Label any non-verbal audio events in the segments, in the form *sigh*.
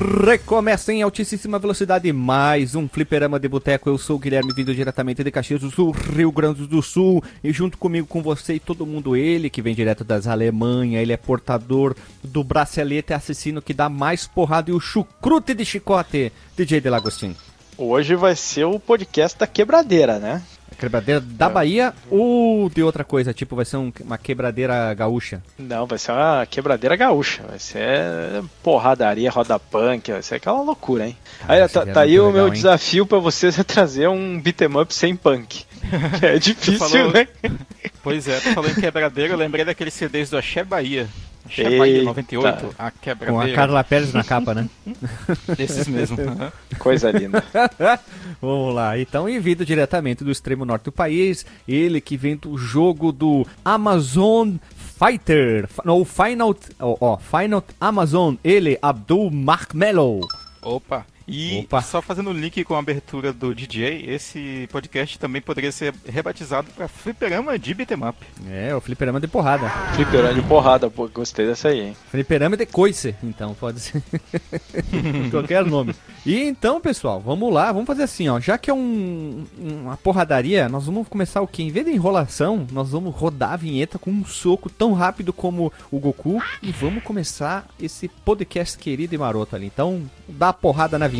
Recomeça em altíssima velocidade mais um fliperama de boteco. Eu sou o Guilherme, vindo diretamente de Caxias do Sul, Rio Grande do Sul. E junto comigo, com você e todo mundo, ele que vem direto das Alemanha. Ele é portador do bracelete assassino que dá mais porrada e o chucrute de chicote, DJ Delagostin. Hoje vai ser o podcast da quebradeira, né? Quebradeira da é. Bahia ou de outra coisa? Tipo, vai ser um, uma quebradeira gaúcha? Não, vai ser uma quebradeira gaúcha. Vai ser porradaria, roda punk, vai ser aquela loucura, hein? aí, tá, tá aí legal, o meu hein? desafio para vocês *laughs* é trazer um beat'em up sem punk. *laughs* é difícil, falou... né? *laughs* Pois é, tu falou em quebradeira, eu lembrei daqueles CDs do Axé Bahia. Bahia 98, a quebradeira. Com a Carla Pérez na capa, né? *laughs* Esses mesmo. *laughs* Coisa linda. *laughs* Vamos lá, então, e vindo diretamente do extremo norte do país, ele que vem do jogo do Amazon Fighter, no Final, ó, oh, oh, Final Amazon, ele, Abdul Markmello. Opa, e Opa. só fazendo o link com a abertura do DJ, esse podcast também poderia ser rebatizado para Fliperama de Beat'em Up. É, o Fliperama de porrada. Fliperama de porrada, pô, gostei dessa aí, hein? Fliperama de coice, então, pode ser. *laughs* Qualquer nome. E então, pessoal, vamos lá, vamos fazer assim, ó. Já que é um, uma porradaria, nós vamos começar o quê? Em vez de enrolação, nós vamos rodar a vinheta com um soco tão rápido como o Goku e vamos começar esse podcast querido e maroto ali. Então, dá a porrada na vinheta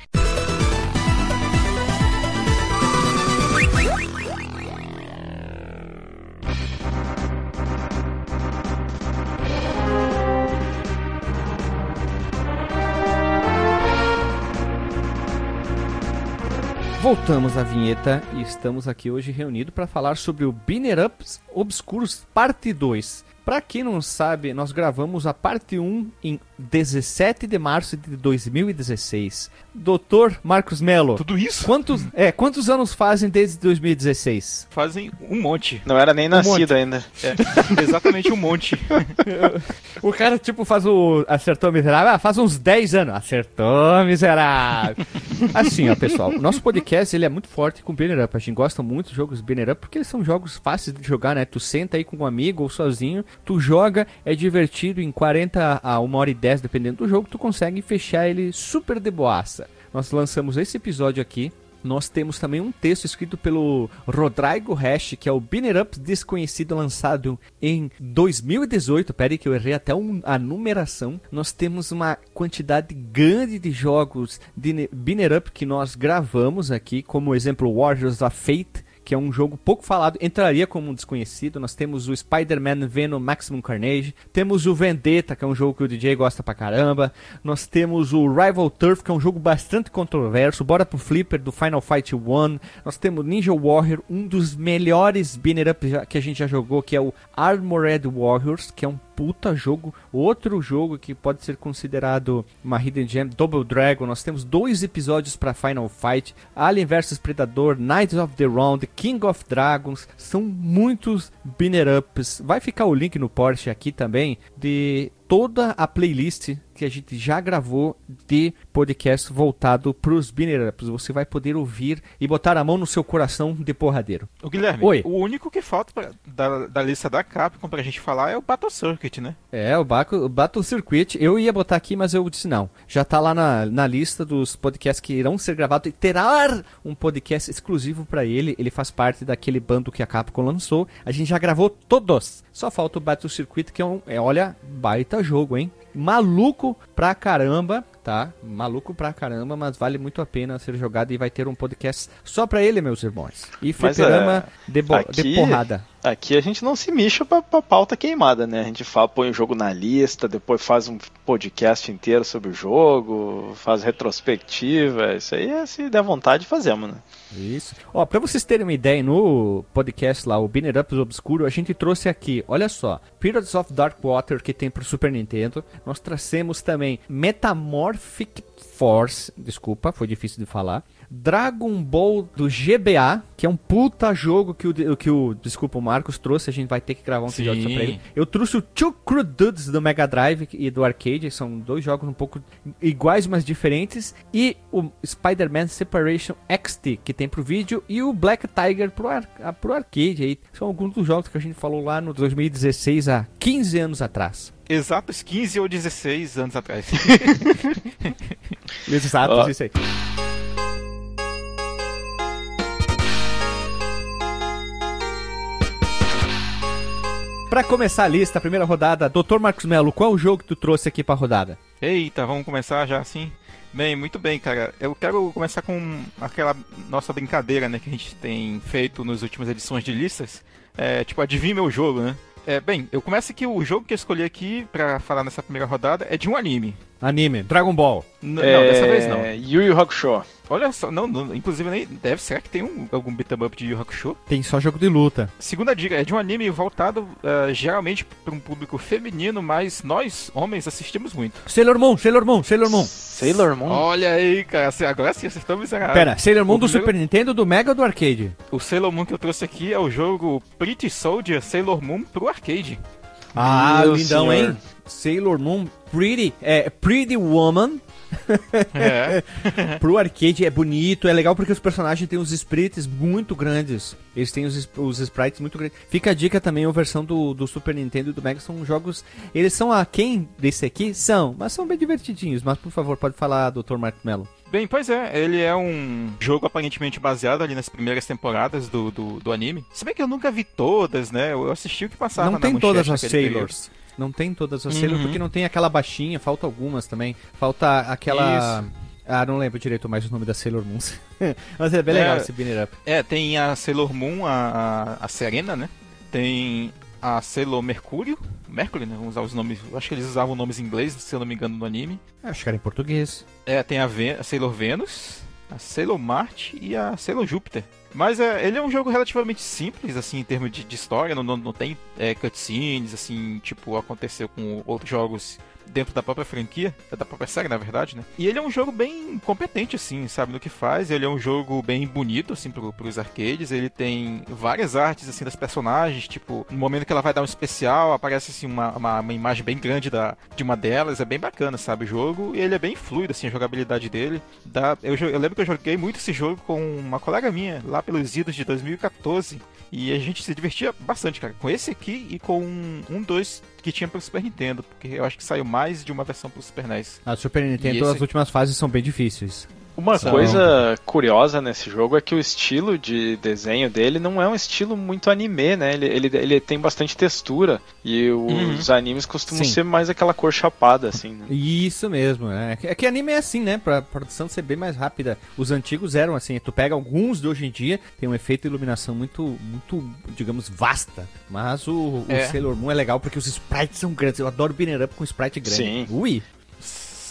Voltamos à vinheta e estamos aqui hoje reunidos para falar sobre o Binner Ups Obscuros Parte 2. Para quem não sabe, nós gravamos a parte 1 em 17 de março de 2016. Doutor Marcos Melo. Tudo isso? Quantos, é, quantos anos fazem desde 2016? Fazem um monte. Não era nem um nascido monte. ainda. É, *laughs* exatamente um monte. *laughs* o cara, tipo, faz o. Acertou miserável. Ah, faz uns 10 anos. Acertou miserável. *laughs* Assim, ó, pessoal. O nosso podcast ele é muito forte com Banner Up. A gente gosta muito de jogos Banner Up porque eles são jogos fáceis de jogar, né? Tu senta aí com um amigo ou sozinho, tu joga, é divertido. Em 40 a 1 hora e 10 10, dependendo do jogo, tu consegue fechar ele super de boaça. Nós lançamos esse episódio aqui. Nós temos também um texto escrito pelo Rodrigo Hash, que é o Binner Up Desconhecido, lançado em 2018. Pera aí que eu errei até um, a numeração. Nós temos uma quantidade grande de jogos de Binner Up que nós gravamos aqui, como exemplo Warriors of Fate, que é um jogo pouco falado, entraria como um desconhecido. Nós temos o Spider-Man Venom Maximum Carnage, temos o Vendetta, que é um jogo que o DJ gosta pra caramba. Nós temos o Rival Turf, que é um jogo bastante controverso. Bora pro Flipper do Final Fight 1. Nós temos Ninja Warrior, um dos melhores banner up que a gente já jogou, que é o Armored Warriors, que é um puta jogo. Outro jogo que pode ser considerado uma Hidden Gem, Double Dragon. Nós temos dois episódios para Final Fight, Alien vs Predador, Knights of the Round, King of Dragons. São muitos binner ups. Vai ficar o link no Porsche aqui também de toda a playlist que a gente já gravou de podcast voltado para os binner ups. Você vai poder ouvir e botar a mão no seu coração de porradeiro. O Guilherme, Oi. o único que falta pra, da, da lista da Capcom pra gente falar é o Battle Circuit, né? É, o, Baco, o Battle Circuit. Eu ia botar aqui, mas eu disse não. Já tá lá na, na lista dos podcasts que irão ser gravados e terá um podcast exclusivo para ele. Ele faz parte daquele bando que a Capcom lançou. A gente já gravou todos. Só falta o Battle Circuit, que é um, é, olha, baita jogo, hein? Maluco pra caramba, tá? Maluco pra caramba, mas vale muito a pena ser jogado e vai ter um podcast só pra ele, meus irmãos. E fliperama é, de, aqui, de porrada. Aqui a gente não se mixa pra, pra pauta queimada, né? A gente fala, põe o jogo na lista, depois faz um podcast inteiro sobre o jogo, faz retrospectiva. Isso aí é se der vontade, fazemos, né? Isso. Ó, pra vocês terem uma ideia, no podcast lá, o Binner Ups Obscuro, a gente trouxe aqui, olha só, Pirates of Dark Water, que tem pro Super Nintendo. Nós trouxemos também Metamorphic Force, desculpa, foi difícil de falar. Dragon Ball do GBA, que é um puta jogo que o, que o desculpa, o Marcos trouxe, a gente vai ter que gravar um episódio sobre ele. Eu trouxe o Two Crew Dudes do Mega Drive e do arcade, são dois jogos um pouco iguais, mas diferentes, e o Spider-Man Separation XT, que tem pro vídeo, e o Black Tiger pro, ar, pro arcade aí. São alguns dos jogos que a gente falou lá no 2016, há 15 anos atrás exatos 15 ou 16 anos atrás. Exatos, isso aí. Para começar a lista, a primeira rodada, Dr. Marcos Melo, qual é o jogo que tu trouxe aqui para rodada? Eita, vamos começar já assim? Bem, muito bem, cara. Eu quero começar com aquela nossa brincadeira, né, que a gente tem feito nas últimas edições de listas. É, tipo, adivinha meu jogo, né? É, bem, eu começo que o jogo que eu escolhi aqui para falar nessa primeira rodada é de um anime. Anime, Dragon Ball. N é... Não, dessa vez não. Yu Yu Hakusho. Olha só, não, não, inclusive nem deve, será que tem um, algum beat'em up de Yu Hakusho? Tem só jogo de luta. Segunda dica, é de um anime voltado uh, geralmente para um público feminino, mas nós, homens, assistimos muito. Sailor Moon, Sailor Moon, Sailor Moon. Sailor Moon? Olha aí, cara, agora sim acertamos errado. Pera, Sailor Moon o do primeiro... Super Nintendo, do Mega ou do arcade? O Sailor Moon que eu trouxe aqui é o jogo Pretty Soldier Sailor Moon pro arcade. Ah, Meu lindão, senhor. hein? Sailor Moon Pretty, é, Pretty Woman. É. *laughs* Pro arcade é bonito, é legal porque os personagens têm os sprites muito grandes. Eles têm os, os sprites muito grandes. Fica a dica também, a versão do, do Super Nintendo e do Mega são jogos. Eles são a quem desse aqui? São, mas são bem divertidinhos. Mas por favor, pode falar, Dr. Mark Mello. Bem, pois é, ele é um jogo aparentemente baseado ali nas primeiras temporadas do, do, do anime. Se bem que eu nunca vi todas, né? Eu assisti o que passava Não tem todas as Sailors. Período. Não tem todas as uhum. Sailors, porque não tem aquela baixinha, falta algumas também. Falta aquela. Isso. Ah, não lembro direito mais o nome da Sailor Moon. *laughs* Mas é bem legal é, esse Binner Up. É, tem a Sailor Moon, a, a Serena, né? Tem a Sailor Mercúrio. Mercury, né? Vamos usar os nomes. Acho que eles usavam nomes em inglês, se eu não me engano, no anime. Acho que era em português. É, tem a, Ven a Sailor Venus, a Sailor Marte e a Sailor Júpiter. Mas é, ele é um jogo relativamente simples, assim, em termos de, de história. Não, não, não tem é, cutscenes, assim, tipo, aconteceu com outros jogos dentro da própria franquia, é da própria série, na verdade, né? E ele é um jogo bem competente, assim, sabe, no que faz. Ele é um jogo bem bonito, assim, pro, pros arcades. Ele tem várias artes, assim, das personagens, tipo, no momento que ela vai dar um especial, aparece, assim, uma, uma, uma imagem bem grande da, de uma delas. É bem bacana, sabe, o jogo. E ele é bem fluido, assim, a jogabilidade dele. Dá, eu, eu lembro que eu joguei muito esse jogo com uma colega minha, lá pelos idos de 2014. E a gente se divertia bastante, cara, com esse aqui e com um, dois que tinha pro Super Nintendo, porque eu acho que saiu mais de uma versão pro Super NES. A Super Nintendo, esse... as últimas fases são bem difíceis. Uma São... coisa curiosa nesse jogo é que o estilo de desenho dele não é um estilo muito anime, né? Ele, ele, ele tem bastante textura e uhum. os animes costumam Sim. ser mais aquela cor chapada, assim. Né? Isso mesmo, né? É que anime é assim, né? Pra produção ser bem mais rápida. Os antigos eram assim, tu pega alguns de hoje em dia, tem um efeito de iluminação muito, muito, digamos, vasta. Mas o, é. o Sailor Moon é legal porque os sprites são grandes. Eu adoro Binner Up com sprite grande. Sim. Ui!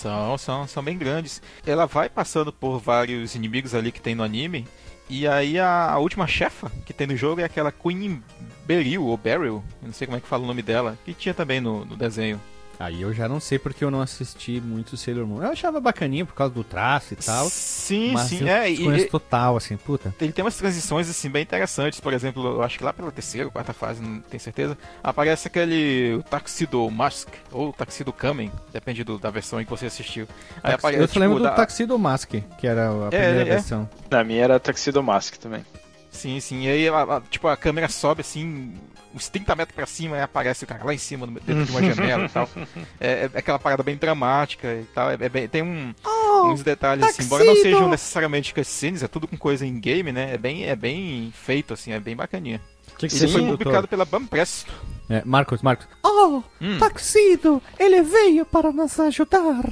São, são, são bem grandes. Ela vai passando por vários inimigos ali que tem no anime. E aí a, a última chefa que tem no jogo é aquela Queen Beryl, ou Beryl, não sei como é que fala o nome dela, que tinha também no, no desenho. Aí eu já não sei porque eu não assisti muito Sailor Moon. Eu achava bacaninho por causa do traço e tal. Sim, mas sim. Eu é, e, total, assim, puta. Ele tem umas transições, assim, bem interessantes. Por exemplo, eu acho que lá pela terceira ou quarta fase, não tenho certeza, aparece aquele o Taxido Mask, ou Taxido Kamen, depende do, da versão em que você assistiu. Aí aparece, eu tipo, lembro da... do Taxido Mask, que era a é, primeira é, versão. Na minha era Taxido Mask também. Sim, sim. E aí, a, a, tipo, a câmera sobe assim, uns 30 metros pra cima e aparece o cara lá em cima, dentro de uma janela e tal. *laughs* É, é, aquela parada bem dramática e tal. É, é bem, tem um, oh, uns detalhes assim, embora não sejam necessariamente cutscenes, é tudo com coisa em game, né? É bem, é bem feito, assim, é bem bacaninha. Que que Ele foi publicado pela Bampress. É, Marcos, Marcos. Oh, hum. Taxido, ele veio para nos ajudar.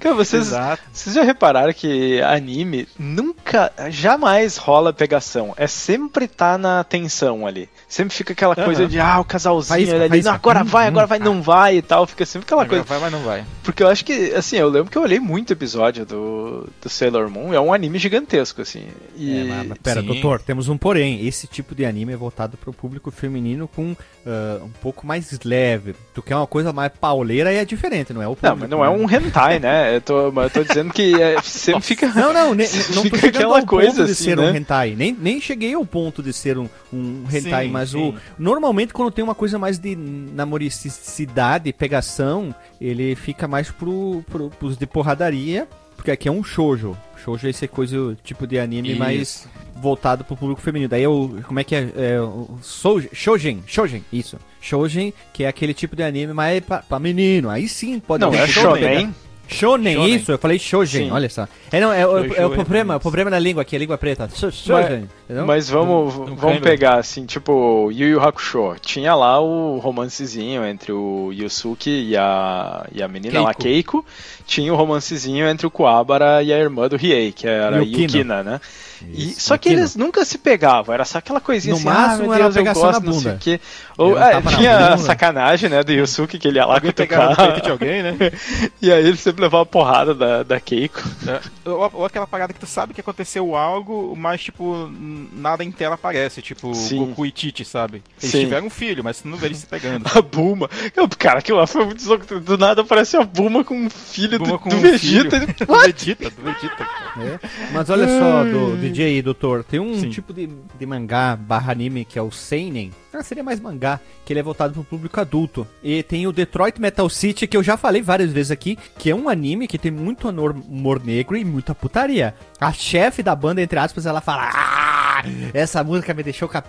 Cara, vocês, vocês já repararam que anime nunca, jamais rola pegação. É sempre tá na tensão ali. Sempre fica aquela uhum. coisa de, ah, o casalzinho vai, ali, não, agora vai, agora vai, não vai e tal. Fica sempre aquela agora coisa. vai, mas não vai. Porque eu acho que, assim, eu lembro que eu olhei muito episódio do, do Sailor Moon. É um anime gigantesco, assim. E... É, mas, mas pera, Sim. doutor, temos um porém. Esse tipo de anime é voltado para o público feminino com uh, um pouco mais leve. Tu quer uma coisa mais pauleira e é diferente, não é o público, Não, mas não é né? é um hentai, né? Eu tô, eu tô dizendo que é, sempre fica. Não, não, ne, *laughs* não tô chegando aquela ao coisa ponto de assim, ser né? um hentai. Nem, nem cheguei ao ponto de ser um, um hentai, sim, mas sim. o. Normalmente, quando tem uma coisa mais de namoricidade, pegação, ele fica mais pro, pro, pros de porradaria. Porque aqui é um shoujo. Shoujo é esse coisa, tipo de anime Isso. mais voltado pro público feminino. Daí eu, como é que é? é o shoujen, shoujen, isso. Shoujen, que é aquele tipo de anime mais pra, pra menino. Aí sim pode Não, é shonen. Shonen, Shonen, isso, eu falei Shonen, olha só. É, não, é, é, é o problema, o problema da língua aqui, a língua preta. Shonen, mas, mas vamos, vamos pegar assim, tipo, Yu Yu Hakusho. Tinha lá o romancezinho entre o Yusuke e a, e a menina Keiko. lá, Keiko. Tinha o romancezinho entre o Kuwabara e a irmã do Riei, que era Yukina, Yukina né? E, só que eles nunca se pegavam, era só aquela coisinha no assim, máximo ah, Deus, era pegação gosto, na bunda. Ou, é, tinha a sacanagem, né, do Yusuke, que ele ia lá com o de alguém, né? *laughs* e aí ele sempre levava a porrada da, da Keiko. É. Ou, ou, aquela parada que tu sabe que aconteceu algo, mas, tipo, nada em tela aparece, tipo, Sim. Goku e Titi, sabe? Eles Sim. tiveram um filho, mas tu não vê eles se pegando. *laughs* a Buma. Cara, aquilo lá foi muito Do nada aparece a Buma com um filho Buma do, com do um Vegeta. Filho. *laughs* do Vegeta, do Vegeta. É. Mas olha só, do, DJ aí, doutor, tem um Sim. tipo de, de mangá barra anime que é o Seinen. Ah, seria mais mangá, que ele é voltado pro público adulto. E tem o Detroit Metal City, que eu já falei várias vezes aqui, que é um anime que tem muito humor negro e muita putaria. A chefe da banda, entre aspas, ela fala: ah, essa música me deixou cap...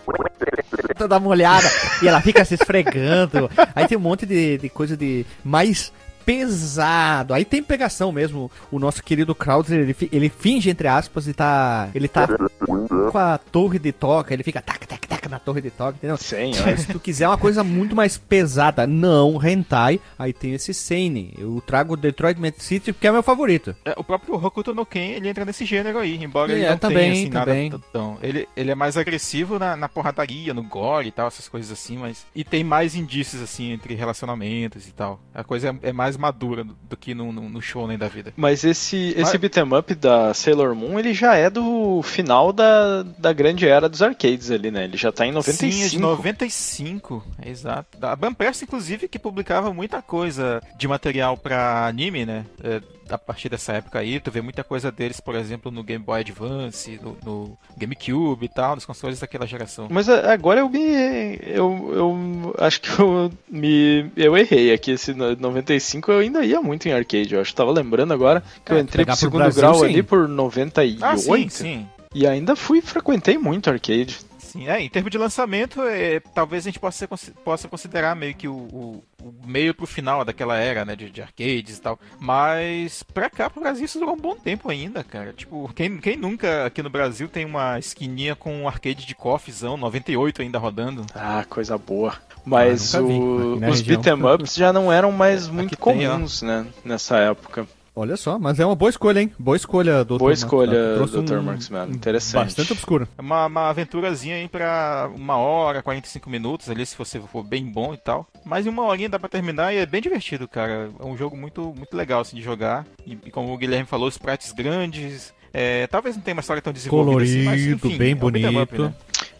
toda molhada. e ela fica se esfregando. Aí tem um monte de, de coisa de mais pesado. Aí tem pegação mesmo. O nosso querido Krauser, ele, ele finge, entre aspas, e tá. Ele tá *laughs* com a torre de toca, ele fica tac, tac, tac na torre de toca, entendeu? Sim, Se tu quiser uma coisa muito mais pesada, não hentai, aí tem esse Seinen. Eu trago Detroit Metal City porque é meu favorito. É, o próprio Hokuto no Ken, ele entra nesse gênero aí, embora é, ele não também, tenha assim, também. nada tão... Ele, ele é mais agressivo na, na porradaria, no gore e tal, essas coisas assim, mas... E tem mais indícios, assim, entre relacionamentos e tal. A coisa é, é mais madura do, do que no, no, no shonen da vida. Mas esse, esse mas... beat'em up da Sailor Moon, ele já é do final da, da grande era dos arcades ali, né? Ele já tá em 95. Sim, é de 95, exato. A Bamperce, inclusive, que publicava muita coisa de material para anime, né? É, a partir dessa época aí, tu vê muita coisa deles, por exemplo, no Game Boy Advance, no, no GameCube e tal, nos consoles daquela geração. Mas agora eu me. Eu, eu acho que eu me. Eu errei aqui. Esse 95 eu ainda ia muito em arcade. Eu acho que tava lembrando agora que é, eu entrei pro segundo Brasil, grau sim. ali por 98. Ah, sim, sim. E ainda fui, frequentei muito arcade. Sim, é, em termos de lançamento, é, talvez a gente possa, ser, possa considerar meio que o, o, o, meio pro final daquela era, né, de, de, arcades e tal. Mas pra cá, pro Brasil, isso durou um bom tempo ainda, cara. Tipo, quem, quem nunca aqui no Brasil tem uma esquininha com um arcade de coffeezão 98 ainda rodando? Ah, coisa boa. Mas ah, o, os beat'em ups já não eram mais muito comuns, tem, né, nessa época. Olha só, mas é uma boa escolha, hein? Boa escolha, Dr. Boa escolha, Dr. Um, Marksman. Interessante. Bastante obscuro. É uma, uma aventurazinha aí pra uma hora, 45 minutos ali, se você for bem bom e tal. Mas em uma horinha dá pra terminar e é bem divertido, cara. É um jogo muito, muito legal, assim, de jogar. E, e como o Guilherme falou, os sprites grandes. É, talvez não tenha uma história tão desenvolvida Colorido, assim, mas enfim, bem é bonito. Up, né?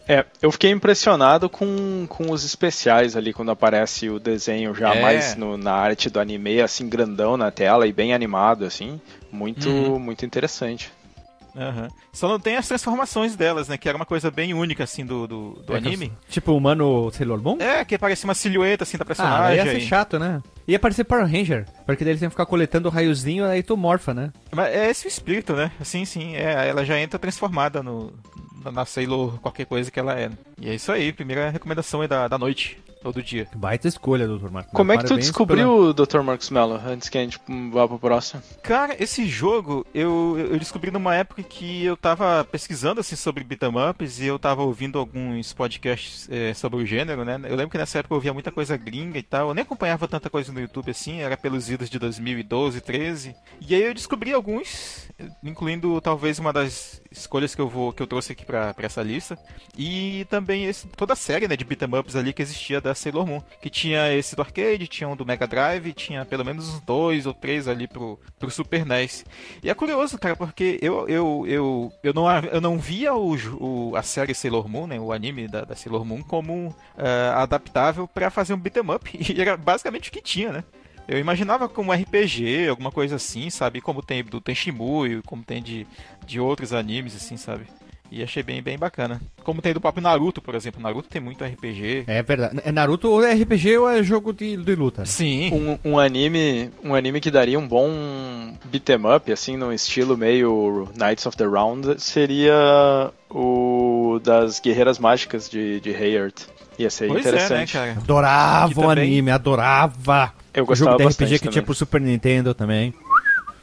É, eu fiquei impressionado com, com os especiais ali, quando aparece o desenho já é. mais no, na arte do anime, assim, grandão na tela e bem animado, assim. Muito, uhum. muito interessante. Uhum. Só não tem as transformações delas, né? Que era uma coisa bem única, assim, do, do, do é, anime. Tipo o humano Sailor Moon? É, que parecia uma silhueta, assim, da personagem. Ah, ia ser chato, né? Ia aparecer Power Ranger, porque daí eles iam ficar coletando o raiozinho, aí tu morfa, né? Mas é esse o espírito, né? Sim, sim. É, ela já entra transformada no, na Sailor qualquer coisa que ela é. E é isso aí, primeira recomendação é da, da noite. Ou do dia. Baita escolha, Dr. Marcos Como é que tu descobriu pela... o Dr. Marcos Mello, antes que a gente vá pro próximo? Cara, esse jogo eu, eu descobri numa época que eu tava pesquisando assim sobre beat'em ups e eu tava ouvindo alguns podcasts é, sobre o gênero, né? Eu lembro que nessa época eu ouvia muita coisa gringa e tal, eu nem acompanhava tanta coisa no YouTube assim, era pelos vídeos de 2012, 13. E aí eu descobri alguns, incluindo talvez uma das escolhas que eu vou que eu trouxe aqui para essa lista e também esse, toda a série né, de beat'em ups ali que existia da Sailor Moon, que tinha esse do arcade, tinha um do Mega Drive, tinha pelo menos uns dois ou três ali pro, pro Super NES. E é curioso, cara, porque eu eu, eu, eu, não, eu não via o, o a série Sailor Moon, né, o anime da, da Sailor Moon como uh, adaptável para fazer um beat'em up *laughs* e era basicamente o que tinha, né? Eu imaginava como RPG, alguma coisa assim, sabe? Como tem do Tenshimuyo, como tem de, de outros animes, assim, sabe? E achei bem, bem bacana. Como tem do próprio Naruto, por exemplo. Naruto tem muito RPG. É verdade. É Naruto ou é RPG ou é jogo de, de luta? Sim. Um, um, anime um anime que daria um bom beat'em up, assim, no estilo meio Knights of the Round, seria o das Guerreiras Mágicas de, de Hayard. Ia ser pois interessante. É, né, cara? Adorava o anime, adorava. Eu gostava o jogo de RPG que também. tinha pro Super Nintendo também.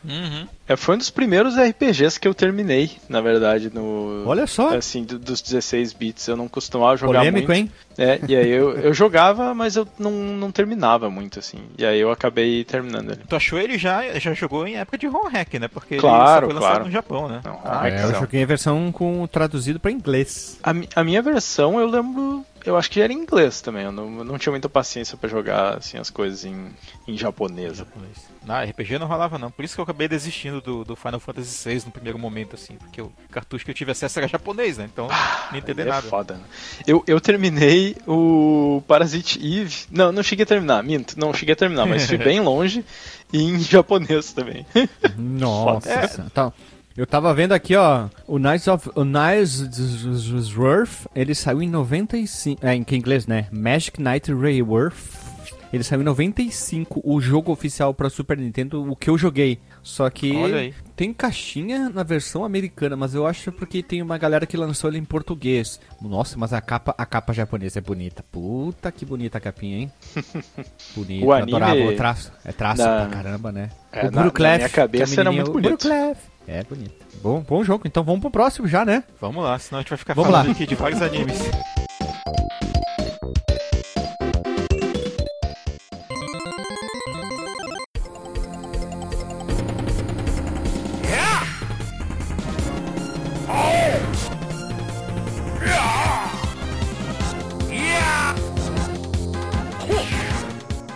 Uhum. É, foi um dos primeiros RPGs que eu terminei, na verdade, no. Olha só! Assim, do, dos 16 bits. Eu não costumava jogar Polêmico, muito. hein? É, e aí eu, eu jogava, mas eu não, não terminava muito, assim. E aí eu acabei terminando ele. Tu achou ele já, já jogou em época de ROM hack, né? Porque claro, ele só foi claro. no Japão, né? Não, ah, é, eu joguei a versão com traduzido para inglês. A, a minha versão eu lembro eu acho que era em inglês também. Eu não, eu não tinha muita paciência para jogar assim, as coisas em, em japonês. japonês. Não, RPG não rolava não. Por isso que eu acabei desistindo do, do Final Fantasy VI no primeiro momento, assim. Porque o cartucho que eu tive acesso era japonês, né? Então ah, não entendi é nada. É foda, né? eu, eu terminei o Parasite Eve. Não, não cheguei a terminar, minto. Não cheguei a terminar, mas fui *laughs* bem longe e em japonês também. Nossa. *laughs* É. Tá. Eu tava vendo aqui, ó, o Knights of o Knights Worth, ele saiu em 95, é em inglês, né? Magic Knight Rayworth. Ele saiu em 95, o jogo oficial para Super Nintendo, o que eu joguei. Só que tem caixinha na versão americana, mas eu acho porque tem uma galera que lançou ele em português. Nossa, mas a capa, a capa japonesa é bonita. Puta que bonita a capinha, hein? *laughs* Bonita, o anime... adorava o traço. É traço na... pra caramba, né? É, o na, na minha cabeça era muito bonito. É bonito. Bom, bom jogo. Então vamos pro próximo já, né? Vamos lá, senão a gente vai ficar vamos falando lá. aqui de vários animes.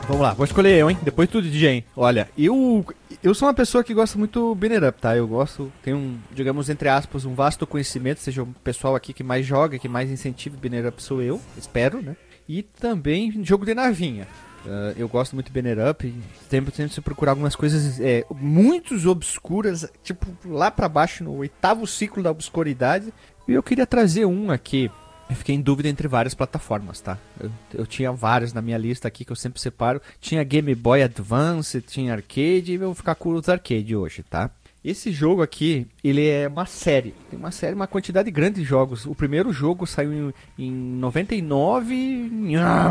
Vamos lá, vou escolher eu, hein? Depois tudo, DJ? Olha, eu eu sou uma pessoa que gosta muito Banner Up, tá? Eu gosto, tenho um, digamos, entre aspas, um vasto conhecimento, seja o pessoal aqui que mais joga, que mais incentiva Banner Up sou eu, espero, né? E também jogo de navinha. Uh, eu gosto muito de Banner Up, sempre se procurar algumas coisas é, muito obscuras, tipo lá para baixo, no oitavo ciclo da obscuridade. E eu queria trazer um aqui eu fiquei em dúvida entre várias plataformas, tá? Eu, eu, tinha várias na minha lista aqui que eu sempre separo. Tinha Game Boy Advance, tinha arcade e eu vou ficar com os arcade hoje, tá? Esse jogo aqui, ele é uma série. Tem uma série, uma quantidade grande de jogos. O primeiro jogo saiu em, em 99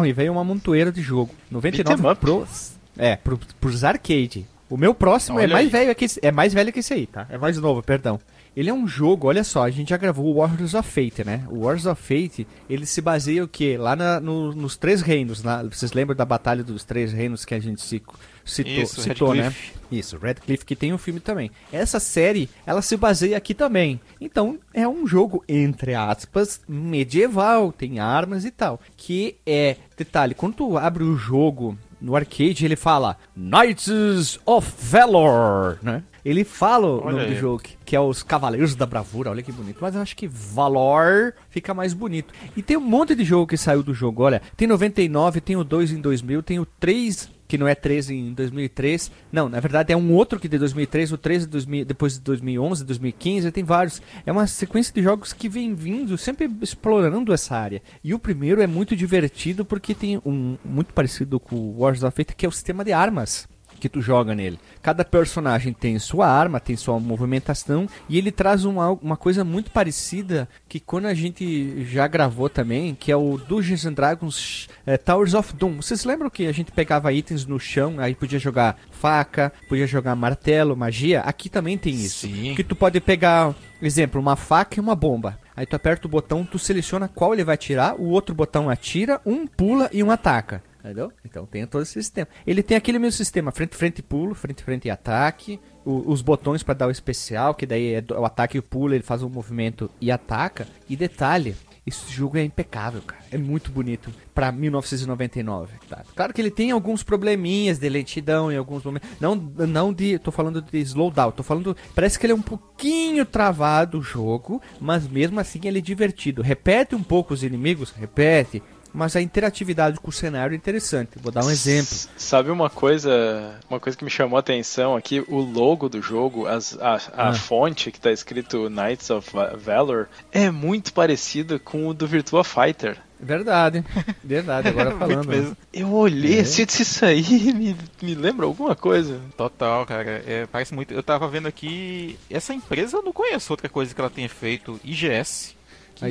e veio uma montoeira de jogo. 99 pros, é, pro, pros arcade. O meu próximo é Olha é mais velho que esse, é mais velho que esse aí, tá? É mais novo, perdão. Ele é um jogo, olha só, a gente já gravou o Wars of Fate, né? O Wars of Fate, ele se baseia o quê? Lá na, no, nos Três Reinos, na, vocês lembram da Batalha dos Três Reinos que a gente se, citou, Isso, citou né? Isso, Redcliffe, que tem um filme também. Essa série, ela se baseia aqui também. Então, é um jogo, entre aspas, medieval, tem armas e tal. Que é, detalhe, quando tu abre o jogo no arcade, ele fala Knights of Valor, né? Ele fala o olha nome aí. do jogo, que é os Cavaleiros da Bravura, olha que bonito. Mas eu acho que Valor fica mais bonito. E tem um monte de jogo que saiu do jogo, olha. Tem 99, tem o 2 em 2000, tem o 3 que não é 13 em 2003. Não, na verdade é um outro que de 2003, o 13 de 2000, depois de 2011, 2015, tem vários. É uma sequência de jogos que vem vindo, sempre explorando essa área. E o primeiro é muito divertido porque tem um muito parecido com o Wars of Fate, que é o sistema de armas que tu joga nele. Cada personagem tem sua arma, tem sua movimentação e ele traz uma, uma coisa muito parecida que quando a gente já gravou também, que é o Dungeons and Dragons é, Towers of Doom. Vocês lembram que a gente pegava itens no chão, aí podia jogar faca, podia jogar martelo, magia? Aqui também tem isso. Sim. Que tu pode pegar, exemplo, uma faca e uma bomba. Aí tu aperta o botão, tu seleciona qual ele vai tirar, o outro botão atira, um pula e um ataca. Entendeu? Então tem todo esse sistema. Ele tem aquele mesmo sistema, frente, frente, pulo, frente, frente e ataque. O, os botões para dar o especial, que daí é o ataque e o pulo, ele faz um movimento e ataca. E detalhe, esse jogo é impecável, cara. É muito bonito para 1999. Tá? Claro que ele tem alguns probleminhas de lentidão em alguns momentos. Não, não de. Tô falando de slowdown. Tô falando. Parece que ele é um pouquinho travado o jogo. Mas mesmo assim ele é divertido. Repete um pouco os inimigos. Repete mas a interatividade com o cenário é interessante. Vou dar um exemplo. Sabe uma coisa, uma coisa que me chamou a atenção aqui, o logo do jogo, as, a, a ah. fonte que está escrito Knights of Valor é muito parecido com o do Virtua Fighter. Verdade, verdade, *laughs* agora falando. Né? Eu olhei, é. assim, isso aí me, me lembra alguma coisa. Total, cara, é, parece muito. Eu tava vendo aqui, essa empresa eu não conheço outra coisa que ela tenha feito, IGS.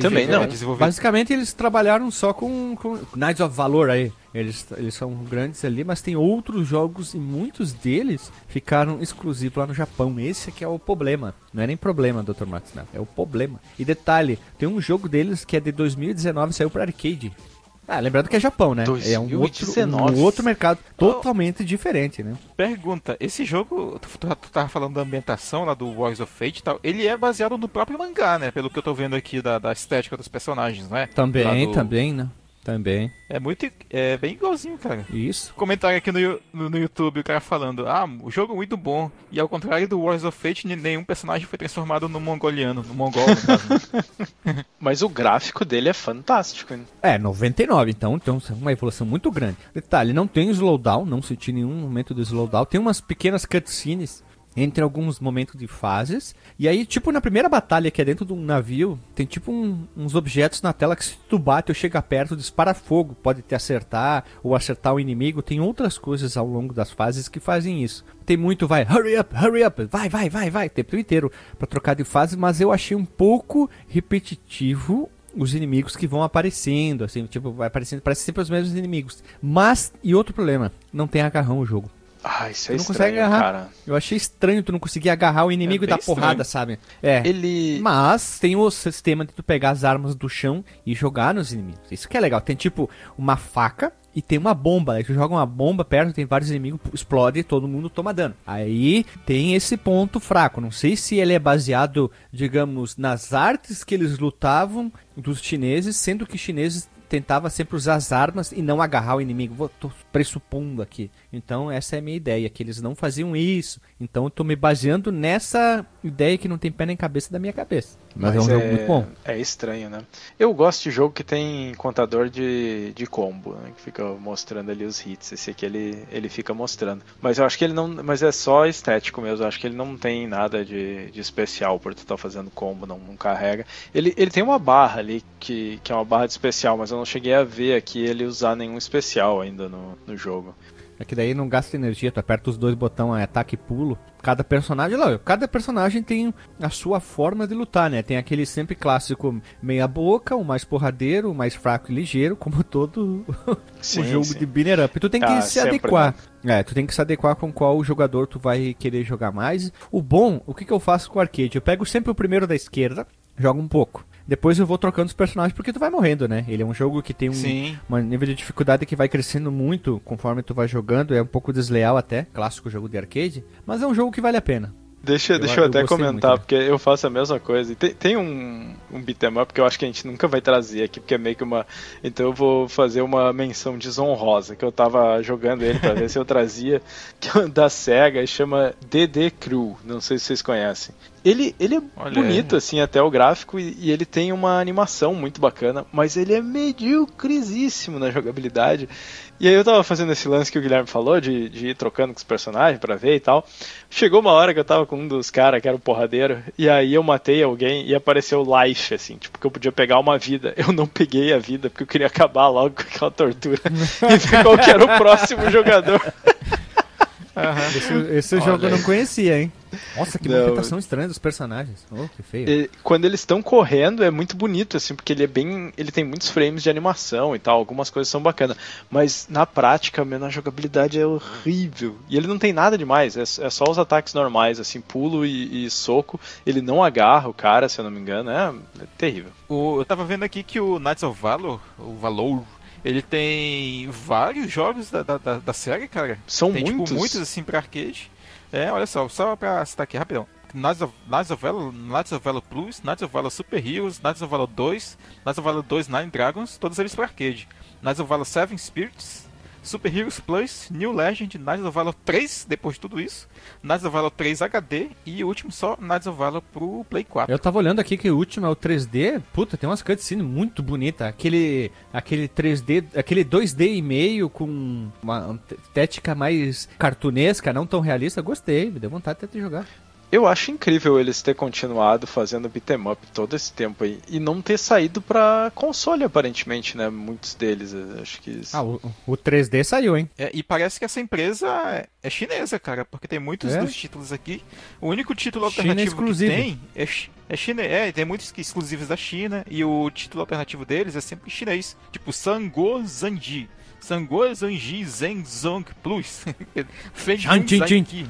Também não. Basicamente eles trabalharam só com, com Knights of Valor aí. Eles, eles são grandes ali, mas tem outros jogos e muitos deles ficaram exclusivos lá no Japão. Esse que é o problema. Não é nem problema, Dr. Max, não. É o problema. E detalhe, tem um jogo deles que é de 2019, saiu para arcade. Ah, lembrando que é Japão, né? 2019. É um outro, um outro mercado totalmente oh. diferente, né? Pergunta, esse jogo, tu, tu, tu tava falando da ambientação lá do Wars of Fate e tal, ele é baseado no próprio mangá, né? Pelo que eu tô vendo aqui da, da estética dos personagens, né? Também, do... também, né? Também. É muito. É bem igualzinho, cara. Isso. Comentário aqui no, no, no, YouTube, o cara falando: Ah, o jogo é muito bom. E ao contrário do Wars of Fate, nenhum personagem foi transformado no mongoliano, no mongol, no caso. Né? *laughs* Mas o gráfico dele é fantástico, hein? É, 99, então, então é uma evolução muito grande. Detalhe, não tem slowdown, não senti nenhum momento de slowdown. Tem umas pequenas cutscenes entre alguns momentos de fases. E aí, tipo, na primeira batalha, que é dentro de um navio, tem tipo um, uns objetos na tela que se tu bate ou chega perto, dispara fogo. Pode te acertar ou acertar o inimigo. Tem outras coisas ao longo das fases que fazem isso. Tem muito, vai, hurry up, hurry up, vai, vai, vai, vai, o tempo inteiro para trocar de fase, mas eu achei um pouco repetitivo os inimigos que vão aparecendo, assim, tipo, vai aparecendo, parece sempre os mesmos inimigos. Mas, e outro problema, não tem agarrão o jogo. Ah, isso é tu não estranho, consegue agarrar. Cara. Eu achei estranho tu não conseguir agarrar o inimigo é e dar estranho. porrada, sabe? É. Ele. Mas tem o sistema de tu pegar as armas do chão e jogar nos inimigos. Isso que é legal. Tem tipo uma faca e tem uma bomba. Aí tu joga uma bomba perto, tem vários inimigos, explode e todo mundo toma dano. Aí tem esse ponto fraco. Não sei se ele é baseado, digamos, nas artes que eles lutavam dos chineses, sendo que chineses tentava sempre usar as armas e não agarrar o inimigo. Vou, tô pressupondo aqui. Então essa é a minha ideia, que eles não faziam isso. Então eu tô me baseando nessa ideia que não tem pé nem cabeça da minha cabeça. Mas, Mas é um é, jogo muito bom. É estranho, né? Eu gosto de jogo que tem contador de, de combo, né? que fica mostrando ali os hits. Esse aqui ele, ele fica mostrando. Mas eu acho que ele não. Mas é só estético mesmo. Eu acho que ele não tem nada de, de especial por tu estar tá fazendo combo, não, não carrega. Ele, ele tem uma barra ali que, que é uma barra de especial, mas eu não cheguei a ver aqui ele usar nenhum especial ainda no, no jogo. É que daí não gasta energia, tu aperta os dois botões, é ataque e pulo. Cada personagem, lá, cada personagem tem a sua forma de lutar, né? Tem aquele sempre clássico meia boca, o mais porradeiro, o mais fraco e ligeiro, como todo *laughs* sim, o jogo sim. de binner up. Tu tem que ah, se adequar. É, tu tem que se adequar com qual jogador tu vai querer jogar mais. O bom, o que, que eu faço com o arcade? Eu pego sempre o primeiro da esquerda, jogo um pouco. Depois eu vou trocando os personagens porque tu vai morrendo, né? Ele é um jogo que tem um, um nível de dificuldade que vai crescendo muito conforme tu vai jogando. É um pouco desleal até, clássico jogo de arcade. Mas é um jogo que vale a pena. Deixa eu, deixa eu, eu até comentar, muito, né? porque eu faço a mesma coisa. Tem, tem um, um beat'em up que eu acho que a gente nunca vai trazer aqui, porque é meio que uma. Então eu vou fazer uma menção desonrosa, que eu tava jogando ele pra ver se eu trazia, *laughs* que é da SEGA, chama DD Crew. Não sei se vocês conhecem. Ele, ele é Olha bonito, aí. assim, até o gráfico, e, e, ele tem uma animação muito bacana, mas ele é medíocrisíssimo na jogabilidade. E aí eu tava fazendo esse lance que o Guilherme falou, de, de ir trocando com os personagens para ver e tal. Chegou uma hora que eu tava com um dos caras, que era o porradeiro, e aí eu matei alguém e apareceu life, assim, tipo, que eu podia pegar uma vida. Eu não peguei a vida, porque eu queria acabar logo com aquela tortura. *laughs* e ver qual que era o próximo jogador. Esse, esse jogo eu não conhecia, hein? Nossa, que movimentação estranha dos personagens. Oh, que feio. E, quando eles estão correndo é muito bonito, assim, porque ele é bem. Ele tem muitos frames de animação e tal, algumas coisas são bacanas. Mas na prática, mesmo, a jogabilidade é horrível. E ele não tem nada demais, é, é só os ataques normais, assim, pulo e, e, soco. Ele não agarra o cara, se eu não me engano. É, é terrível. O, eu tava vendo aqui que o Knights of Valor, o Valor, ele tem vários jogos da, da, da série, cara. São tem, tipo, muitos? Tipo, muitos, assim, pra arcade. É, olha só, só pra citar aqui rapidão. Knights of, Knights Knights of Plus, Knights of Super Heroes, Knights of Valor 2, Knights of Valor 2 Nine Dragons, todos eles para arcade. Knights of Seven Spirits, Super Heroes Plus, New Legend, Knights of Valor 3, depois de tudo isso, Knights of Valor 3 HD e o último só Knights of Valor pro Play 4. Eu tava olhando aqui que o último é o 3D, puta, tem umas cutscenes muito bonitas, aquele, aquele 3D, aquele 2D e meio com uma estética mais cartunesca, não tão realista, gostei, me deu vontade até de jogar. Eu acho incrível eles ter continuado fazendo beat'em up todo esse tempo aí e não ter saído para console aparentemente, né? Muitos deles, acho que Ah, o, o 3D saiu, hein? É, e parece que essa empresa é, é chinesa, cara, porque tem muitos é? dos títulos aqui. O único título alternativo que tem é, é chinês, é, tem muitos exclusivos da China e o título alternativo deles é sempre chinês, tipo Sango Zanji. Sango Zanji Zengzong Plus. *laughs* Fez Zanji.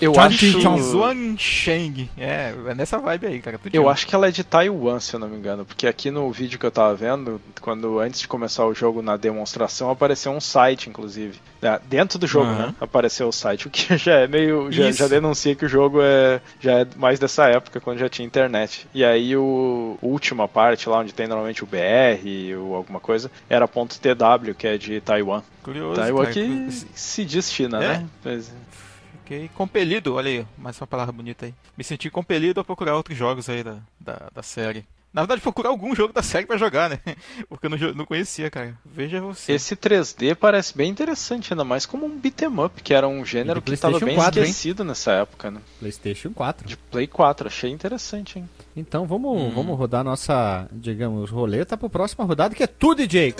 Eu acho. Zuan Sheng. É, é nessa vibe aí, cara. eu acho que ela é de Taiwan, se eu não me engano. Porque aqui no vídeo que eu tava vendo, quando antes de começar o jogo na demonstração, apareceu um site, inclusive. É, dentro do jogo, uhum. né? Apareceu o site, o que *laughs* já é meio. Já, já, denuncia que o jogo é já é mais dessa época, quando já tinha internet. E aí o última parte, lá onde tem normalmente o BR ou alguma coisa, era .tw, que é de Taiwan. Curioso. Taiwan cara. que se diz China, é. né? Mas fiquei compelido, olha aí, mais uma palavra bonita aí. Me senti compelido a procurar outros jogos aí da, da, da série. Na verdade, procurar algum jogo da série para jogar, né? *laughs* Porque eu não, não conhecia, cara. Veja você. Esse 3D parece bem interessante, ainda mais como um beat'em up, que era um gênero que estava bem 4, esquecido hein? nessa época, né? PlayStation 4. De Play 4, achei interessante, hein? Então vamos, hum. vamos rodar nossa, digamos, roleta para a próxima rodada, que é tu, DJ.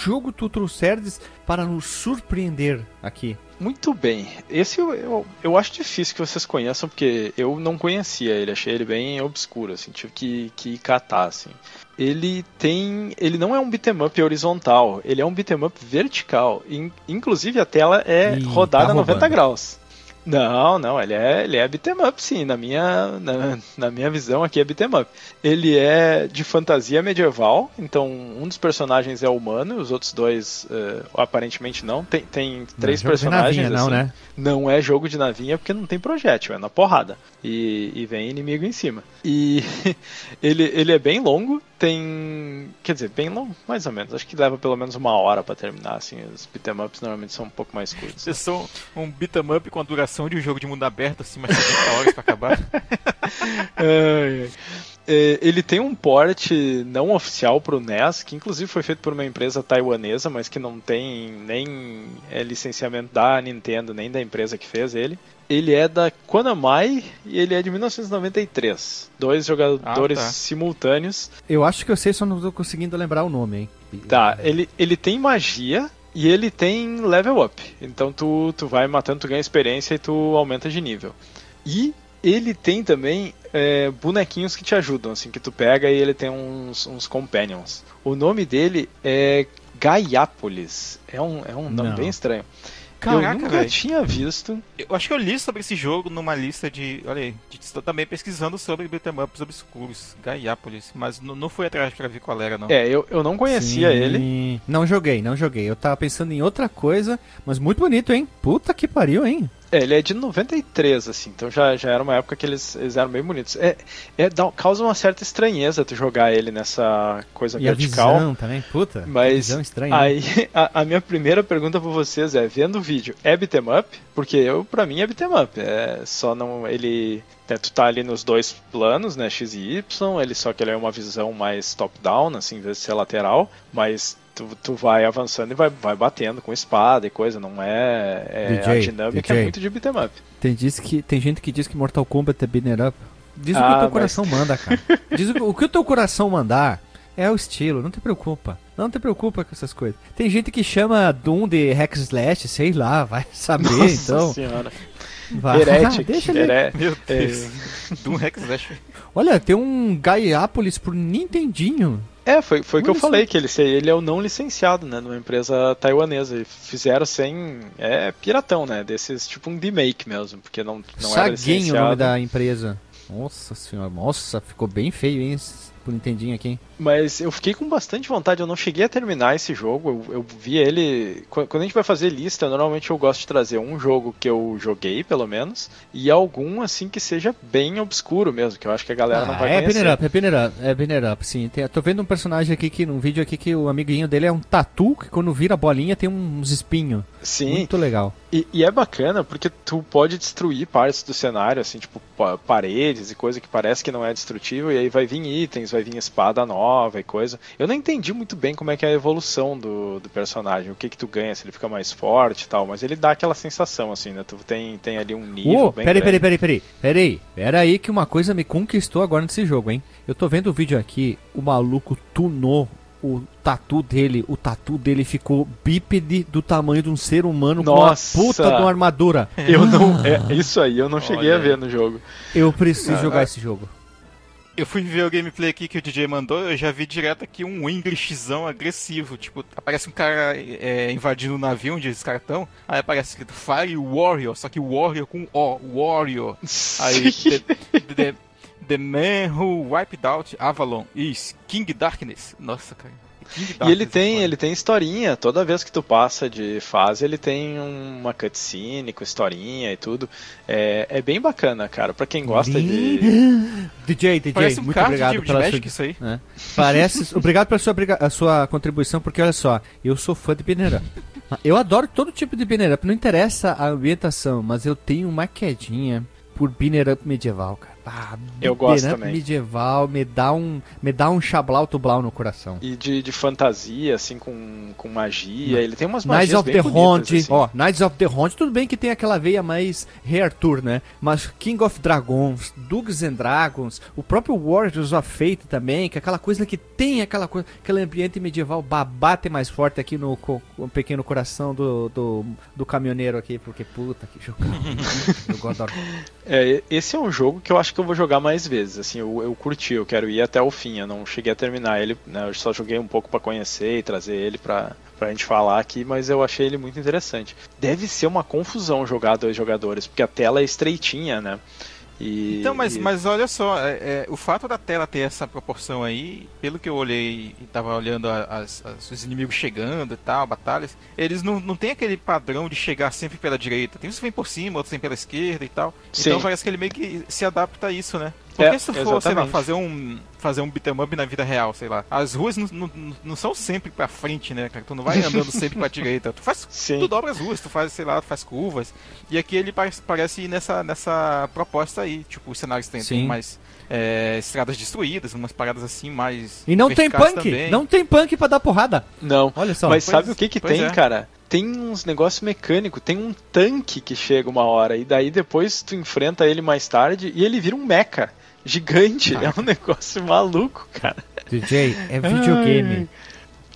Jogo tu trouxerdes para nos surpreender aqui? Muito bem. Esse eu, eu, eu, acho difícil que vocês conheçam, porque eu não conhecia ele, achei ele bem obscuro, assim, tive que, que catar, assim. Ele tem. Ele não é um beat'em up horizontal, ele é um beat'em up vertical. inclusive a tela é Ih, rodada tá 90 graus. Não, não, ele é, ele é beat'em up, sim. Na minha, na, na, minha visão aqui é beat'em up. Ele é de fantasia medieval, então um dos personagens é humano, os outros dois uh, aparentemente não. Tem, tem três não é personagens. Navinha, assim. Não, né? Não é jogo de navinha porque não tem projétil, é na porrada. E, e vem inimigo em cima. E *laughs* ele, ele é bem longo, tem. Quer dizer, bem longo, mais ou menos. Acho que leva pelo menos uma hora para terminar, assim. Os beat'em ups normalmente são um pouco mais curtos. Vocês são um beat'em up com a duração de um jogo de mundo aberto, assim, mais 70 horas pra acabar. *laughs* é, é, ele tem um port não oficial pro NES, que inclusive foi feito por uma empresa taiwanesa, mas que não tem nem é, licenciamento da Nintendo, nem da empresa que fez ele. Ele é da Konami e ele é de 1993. Dois jogadores ah, tá. simultâneos. Eu acho que eu sei, só não estou conseguindo lembrar o nome, hein? Tá, ele, ele tem magia, e ele tem level up. Então tu, tu vai matando, tu ganha experiência e tu aumenta de nível. E ele tem também é, bonequinhos que te ajudam, assim, que tu pega e ele tem uns, uns companions. O nome dele é Gaiápolis. É um, é um nome Não. bem estranho. Caraca, eu nunca véio. tinha visto. Eu acho que eu li sobre esse jogo numa lista de. Olha aí, estou também pesquisando sobre beat'em ups obscuros, Gaiápolis, mas não fui atrás pra ver qual era, não. É, eu, eu não conhecia Sim. ele. Não joguei, não joguei. Eu tava pensando em outra coisa, mas muito bonito, hein? Puta que pariu, hein? É, ele é de 93, assim, então já, já era uma época que eles, eles eram bem bonitos. É, é, dá, causa uma certa estranheza tu jogar ele nessa coisa e vertical. A visão também, puta. Mas visão estranha, né? aí *laughs* a, a, minha primeira pergunta pra vocês é, vendo o vídeo, é beat'em up? Porque eu, pra mim é beat'em up. É só não. ele. É, tu tá ali nos dois planos, né? X e Y, ele só que ele é uma visão mais top-down, assim, em vez de ser lateral, mas tu, tu vai avançando e vai, vai batendo com espada e coisa, não é. é DJ, a dinâmica DJ. é muito de beat'em up. Tem, diz que, tem gente que diz que Mortal Kombat é beat'em up. Diz ah, o que o teu mas... coração manda, cara. *laughs* Diz o, o que o teu coração mandar é o estilo, não te preocupa. Não te preocupa com essas coisas. Tem gente que chama Doom de hack slash, sei lá, vai *laughs* saber, Nossa então. Senhora. Vai. Heretic, *laughs* Deixa ele. Meu Deus. É... Doom hack slash. Olha, tem um Gaiapolis pro Nintendinho. É, foi, foi o que eu falei, que ele, ele é o não licenciado, né, numa empresa taiwanesa. E fizeram sem. É piratão, né? Desses, tipo um remake mesmo, porque não, não era licenciado. o nome da empresa. Nossa senhora, nossa, ficou bem feio, hein? pro Nintendinho aqui. Mas eu fiquei com bastante vontade, eu não cheguei a terminar esse jogo, eu, eu vi ele. Quando a gente vai fazer lista, normalmente eu gosto de trazer um jogo que eu joguei, pelo menos, e algum assim que seja bem obscuro mesmo, que eu acho que a galera ah, não vai é conhecer. Up, é Pinner Up, é Pinner Up, sim. Tem, tô vendo um personagem aqui que num vídeo aqui que o amiguinho dele é um tatu que quando vira a bolinha tem uns espinhos. Sim. Muito legal. E, e, é bacana porque tu pode destruir partes do cenário, assim, tipo paredes e coisa que parece que não é destrutível, e aí vai vir itens, vai vir espada nova e coisa. Eu não entendi muito bem como é que é a evolução do, do personagem, o que que tu ganha, se ele fica mais forte e tal, mas ele dá aquela sensação, assim, né? Tu tem, tem ali um nível oh, bem peraí, peraí, peraí, peraí, peraí. aí que uma coisa me conquistou agora nesse jogo, hein? Eu tô vendo o vídeo aqui, o maluco tunou o tatu dele, o tatu dele ficou bípede do tamanho de um ser humano Nossa. com uma puta de uma armadura. Eu não, *laughs* é isso aí, eu não cheguei a ver no jogo. Eu preciso ah, jogar esse jogo. Eu fui ver o gameplay aqui que o DJ mandou, eu já vi direto aqui um Englishzão agressivo. Tipo, aparece um cara é, invadindo o um navio onde eles caras estão. Aí aparece escrito Fire Warrior, só que Warrior com O, Warrior. Aí, *laughs* the, the, the Man Who Wiped Out Avalon is King Darkness. Nossa, cara. E ele tem, ele tem historinha. Toda vez que tu passa de fase, ele tem uma cutscene com historinha e tudo. É, é bem bacana, cara. Pra quem gosta de. *laughs* DJ, DJ, Parece um muito obrigado de, pela de sua... isso aí. É. Parece. *laughs* obrigado pela sua, a sua contribuição, porque olha só, eu sou fã de Up. Eu adoro todo tipo de Banner Up, não interessa a ambientação, mas eu tenho uma quedinha por Banner Up medieval, cara. Ah, eu gosto também. medieval me dá um me dá um chablau tublau no coração. E de, de fantasia assim com, com magia, ele tem umas magias Knights of bem the Hunt, assim. ó, Knights of the Hunt, tudo bem que tem aquela veia mais Rei Arthur, né? Mas King of Dragons, Dugs and Dragons, o próprio Warriors of Fate também, que é aquela coisa que tem aquela coisa, aquele ambiente medieval babate mais forte aqui no, no pequeno coração do, do, do, caminhoneiro aqui, porque puta que jogo. *laughs* eu gosto. É, esse é um jogo que eu acho que eu vou jogar mais vezes. Assim, eu, eu curti, eu quero ir até o fim. Eu não cheguei a terminar ele, né? Eu só joguei um pouco para conhecer e trazer ele pra, pra gente falar aqui, mas eu achei ele muito interessante. Deve ser uma confusão jogar dois jogadores, porque a tela é estreitinha, né? E, então, mas, e... mas olha só, é, é, o fato da tela ter essa proporção aí, pelo que eu olhei e tava olhando as, as, os inimigos chegando e tal, batalhas, eles não, não tem aquele padrão de chegar sempre pela direita. Tem uns que vem por cima, outros vem pela esquerda e tal. Sim. Então parece que ele meio que se adapta a isso, né? Porque É, se tu for, sei lá, exatamente. fazer um, fazer um beat'em up na vida real, sei lá, as ruas não, não, não são sempre pra frente, né, cara? Tu não vai *laughs* andando sempre pra direita. Tu faz. Sim. Tu dobra as ruas, tu faz, sei lá, tu faz curvas. E aqui ele parece, parece ir nessa, nessa proposta aí. Tipo, os cenários tem, tem mais é, estradas destruídas, umas paradas assim mais. E não tem punk, também. não tem punk pra dar porrada. Não. Olha só. Mas pois- sabe o que que pois tem, é. cara? Tem uns negócios mecânicos, tem um tanque que chega uma hora, e daí depois tu enfrenta ele mais tarde e ele vira um mecha gigante. É um negócio maluco, cara. DJ, é videogame.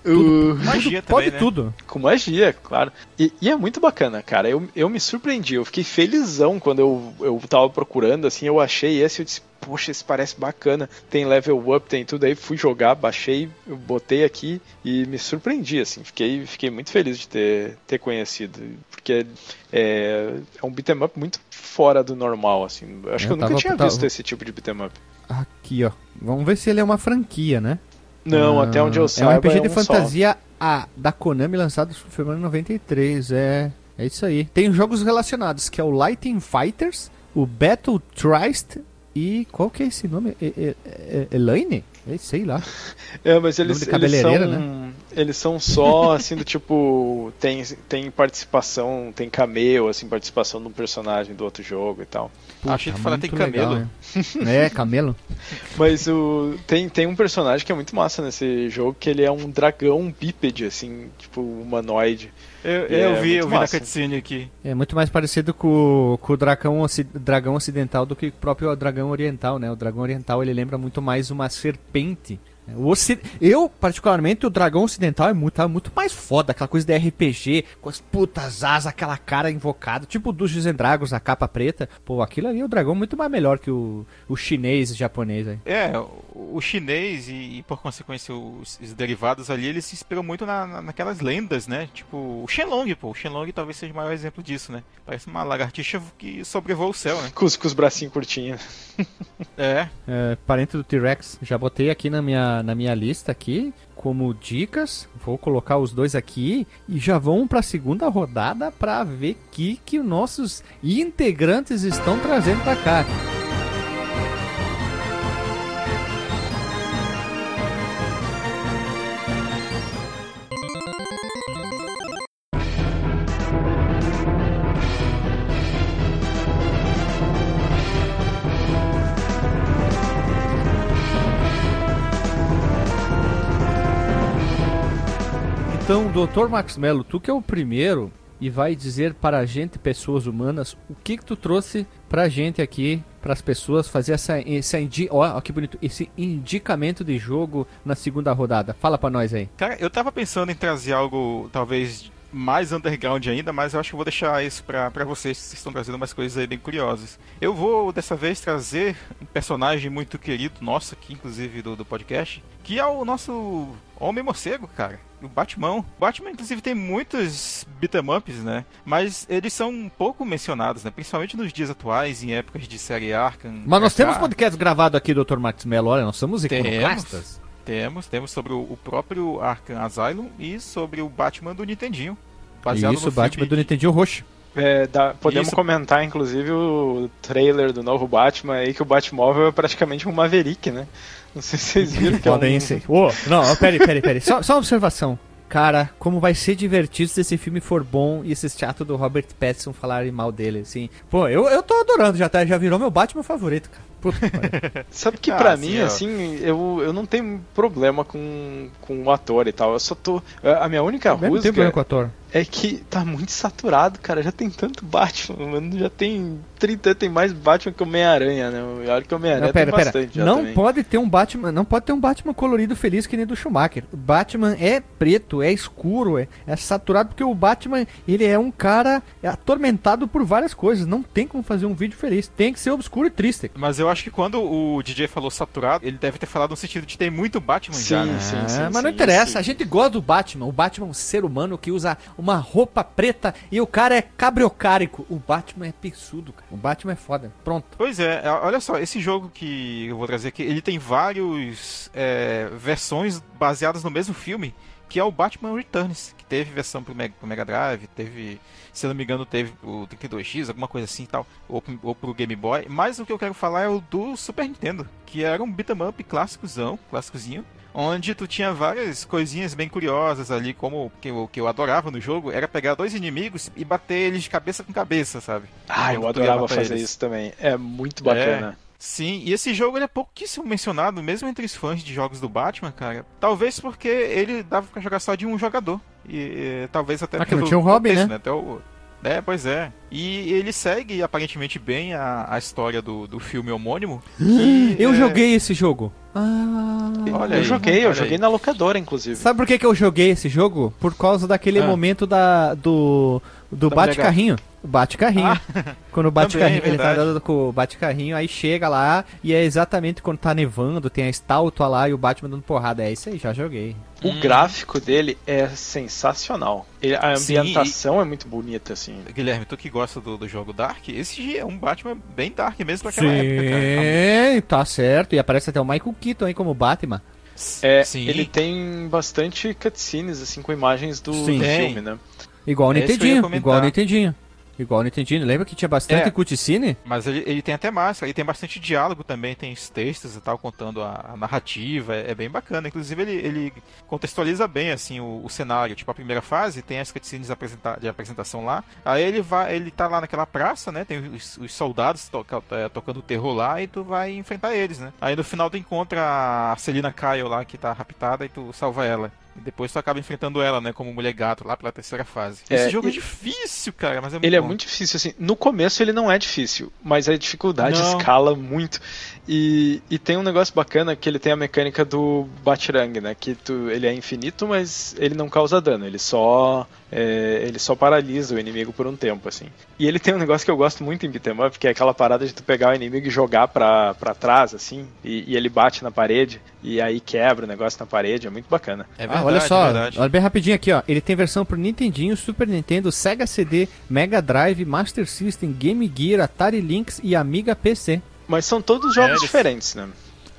O- Magia Tudo, também, pode né? tudo. Com magia, claro. E, e é muito bacana, cara. Eu, eu me surpreendi, eu fiquei felizão quando eu, eu tava procurando, assim, eu achei esse, eu disse, poxa, esse parece bacana. Tem level up, tem tudo aí. Fui jogar, baixei, eu botei aqui e me surpreendi, assim. Fiquei, fiquei muito feliz de ter, ter conhecido. Porque é, é um beat'em up muito fora do normal, assim. Acho Eu que eu nunca tava- tinha tava- visto esse tipo de beat'em up. Aqui, ó. Vamos ver se ele é uma franquia, né? Não, Ah, até onde eu É um saiba RPG é de um fantasia a, da Konami lançado em fevereiro de 93. É. É isso aí. Tem jogos relacionados, que é o Lighting Fighters, o Battle Trist e qual que é esse nome? E, e, e, Elaine? É, sei lá. É, mas eles, eles são né? Eles são só assim do tipo tem tem participação, tem cameo, assim, participação de um personagem do outro jogo e tal. Puta, Achei que falar tem camelo. Legal, é, camelo. *laughs* Mas o tem tem um personagem que é muito massa nesse jogo que ele é um dragão bípede assim, tipo humanoide. Eu, eu é vi, eu vi massa. na cutscene aqui. É muito mais parecido com, com o dragão, dragão ocidental do que o próprio dragão oriental, né? O dragão oriental ele lembra muito mais uma serpente Eu, particularmente, o Dragão Ocidental é muito, tá muito mais foda. Aquela coisa de RPG, com as putas asas, aquela cara invocada, tipo o Dungeons and Dragons, a capa preta. Pô, aquilo ali, o dragão muito mais melhor que o, o chinês e japonês aí. É, o, chinês e, e, por consequência, os, os, derivados ali, eles se inspiram muito na, na, naquelas lendas, né? Tipo, o Shenlong, pô. O Shenlong talvez seja o maior exemplo disso, né? Parece uma lagartixa que sobrevoa o céu, né? Com com os bracinhos curtinhos. É. é. Parente do T-Rex. Já botei aqui na minha na minha lista aqui como dicas. Vou colocar os dois aqui e já vamos para a segunda rodada para ver que que nossos integrantes estão trazendo para cá. Então, doutor Max Mello, tu que é o primeiro e vai dizer para a gente, pessoas humanas, o que que tu trouxe para a gente aqui, para as pessoas fazer essa, essa indi ó, que bonito, esse indicamento de jogo na segunda rodada. Fala para nós aí. Cara, eu tava pensando em trazer algo talvez mais underground ainda, mas eu acho que vou deixar isso para vocês, que estão trazendo umas coisas aí bem curiosas. Eu vou dessa vez trazer um personagem muito querido nosso aqui, inclusive do, do podcast, que é o nosso Homem Morcego, cara o Batman. O Batman, inclusive, tem muitos beat'em ups, né? Mas eles são um pouco mencionados, né? Principalmente nos dias atuais, em épocas de série Arkham. Mas nós temos podcast gravado aqui, Dr. Max Mello. Olha, nós somos iconoclastas. Temos, temos sobre o próprio Arkham Asylum e sobre o Batman do Nintendinho. Isso, o Batman do Nintendinho roxo. É, dá, podemos Isso. comentar, inclusive, o trailer do novo Batman aí, que o Batmóvel é praticamente um Maverick, né? Não sei se vocês viram que Podem é um... ser. Oh, não, peraí, peraí, peraí. Só, só uma observação. Cara, como vai ser divertido se esse filme for bom e esses teatros do Robert Pattinson falarem mal dele, assim. Pô, eu, eu tô adorando, já, tá, já virou meu Batman favorito, cara. *laughs* Sabe que ah, pra mim, assim, eu, eu não tenho problema com, com o ator e tal. Eu só tô. A minha única eu rusga. Não tem problema com o ator é que tá muito saturado, cara. Já tem tanto Batman, mano. Já tem 30, tem mais Batman que Homem-Aranha, né? Olha que Homem-Aranha tem pera. bastante. Não também. pode ter um Batman, não pode ter um Batman colorido feliz que nem do Schumacher. O Batman é preto, é escuro, é, é saturado porque o Batman, ele é um cara atormentado por várias coisas. Não tem como fazer um vídeo feliz. Tem que ser obscuro e triste. Mas eu acho que quando o DJ falou saturado, ele deve ter falado no sentido de ter muito Batman sim, já, né? Sim, sim, é, mas não interessa. A gente gosta do Batman. O Batman é um ser humano que usa uma roupa preta e o cara é cabriocárico. O Batman é pensudo, cara. O Batman é foda. Pronto. Pois é, é, olha só, esse jogo que eu vou trazer aqui, ele tem vários é, versões baseadas no mesmo filme, que é o Batman Returns, que teve versão pro Mega, pro Mega Drive, teve, se não me engano, teve o 32X, alguma coisa assim e tal, ou, ou pro Game Boy. Mas o que eu quero falar é o do Super Nintendo, que era um beat'em up clássicozão, clássicozinho, onde tu tinha várias coisinhas bem curiosas ali, como que eu, que eu adorava no jogo, era pegar dois inimigos e bater eles de cabeça com cabeça, sabe? Ah, eu adorava fazer eles. isso também. É muito bacana. É. Sim, e esse jogo ele é pouquíssimo mencionado, mesmo entre os fãs de jogos do Batman, cara. Talvez porque ele dava pra jogar só de um jogador. E, e talvez até ah, pelo não tinha um hobby, né? né? Até o, é, pois é. E ele segue aparentemente bem a, a história do, do filme homônimo. Que, *gasps* eu é... joguei esse jogo. Ah, olha eu aí, joguei, eu joguei aí. na locadora, inclusive. Sabe por que, que eu joguei esse jogo? Por causa daquele ah. momento da, do, do bate-carrinho. O bate-carrinho. Ah, quando o bate-carrinho, ele tá andando com o bate-carrinho, aí chega lá e é exatamente quando tá nevando, tem a estátua lá e o Batman dando porrada. É isso aí, já joguei. O hum. gráfico dele é sensacional. Ele, a ambientação Sim, e... é muito bonita, assim. Guilherme, tu que gosta do, do jogo Dark, esse é um Batman bem Dark mesmo daquela Sim, época, cara. tá certo. E aparece até o Michael Keaton aí como Batman. É, Sim. ele tem bastante cutscenes, assim, com imagens do, do filme, né? Igual o é Nintendinho, igual o Nintendinho. Igual o Nintendinho, lembra que tinha bastante é, cutscene? Mas ele, ele tem até mais, ele tem bastante diálogo também, tem textos e tal, contando a, a narrativa, é, é, bem bacana. Inclusive ele, ele contextualiza bem, assim, o, o, cenário. Tipo, a primeira fase tem as cutscenes apresenta de apresentação lá, aí ele vai, ele tá lá naquela praça, né, tem os, os soldados to, é, tocando terror lá e tu vai enfrentar eles, né. Aí no final tu encontra a Celina Kyle lá, que tá raptada, e tu salva ela. E depois tu acaba enfrentando ela, né, como mulher gato, lá pela terceira fase. É, Esse jogo é difícil, cara, mas é muito Ele é bom. é muito difícil, assim. No começo ele não é difícil, mas a dificuldade não. escala muito. E, e tem um negócio bacana que ele tem a mecânica do Batirang, né? Que tu, ele é infinito, mas ele não causa dano, ele só é, ele só paralisa o inimigo por um tempo, assim. E ele tem um negócio que eu gosto muito em beat'em up, que é aquela parada de tu pegar o inimigo e jogar pra, pra trás, assim, e, e ele bate na parede, e aí quebra o negócio na parede, é muito bacana. É verdade, ah, olha só, é olha bem rapidinho aqui, ó. Ele tem versão pro Nintendinho, Super Nintendo, Sega CD, Mega Drive, Master System, Game Gear, Atari Lynx e Amiga PC. Mas são todos jogos é, diferentes, né?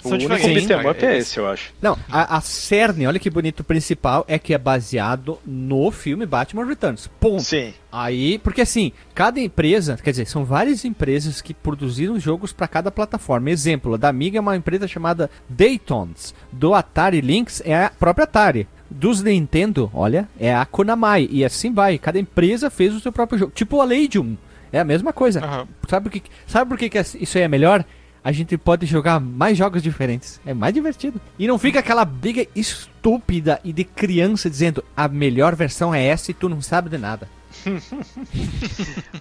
O único beat'em up é esse, eu acho. Não, a, a cerne, olha que bonito, principal é que é baseado no filme Batman Returns. Ponto. Sim. Aí, porque assim, cada empresa, quer dizer, são várias empresas que produziram jogos para cada plataforma. Exemplo, a da Amiga é uma empresa chamada Daytons. Do Atari Lynx é a própria Atari dos Nintendo, olha, é a Konami. E assim vai. Cada empresa fez o seu próprio jogo. Tipo a Legion. É a mesma coisa. Uhum. Sabe, por que, sabe por que, que isso aí é melhor? a gente pode jogar mais jogos diferentes. É mais divertido. E não fica aquela briga estúpida e de criança dizendo a melhor versão é essa e tu não sabe de nada. *laughs*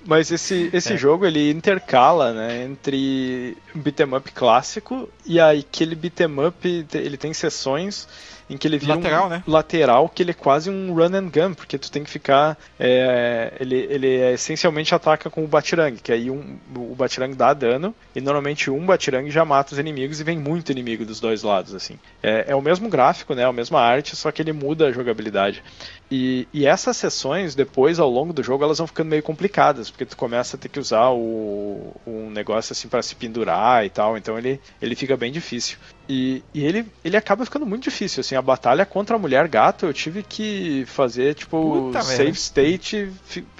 Mas esse, esse é. jogo ele intercala né, entre um beat'em up clássico e aquele beat'em up ele tem sessões em que ele vira lateral, um né? lateral que ele é quase um run and gun, porque tu tem que ficar. É, ele, ele é, essencialmente ataca com o Batirang, que aí um, o Batirang dá dano, e normalmente um Batirang já mata os inimigos e vem muito inimigo dos dois lados. assim. É, é o mesmo gráfico, né? A mesma arte, só que ele muda a jogabilidade. E, e, essas sessões, depois, ao longo do jogo, elas vão ficando meio complicadas, porque tu começa a ter que usar o, um negócio assim para se pendurar e tal, então ele, ele fica bem difícil. E, e, ele, ele acaba ficando muito difícil, assim, a batalha contra a mulher gato eu tive que fazer, tipo, Puta save merda. state,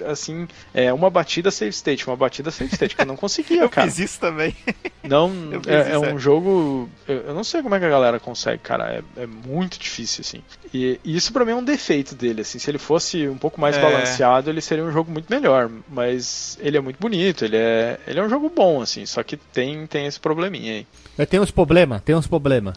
assim, é, uma batida save state, uma batida save state, que eu não conseguia, *laughs* eu cara. Eu fiz isso também. *laughs* Não, é, é, um é. jogo, eu, eu, não sei como é que a galera consegue, cara, é, é muito difícil, assim. E, e isso para mim é um defeito dele, assim, se ele fosse um pouco mais é. balanceado, ele seria um jogo muito melhor, mas ele é muito bonito, ele é, ele é um jogo bom, assim, só que tem, tem esse probleminha aí. Tem uns problemas, tem uns problemas.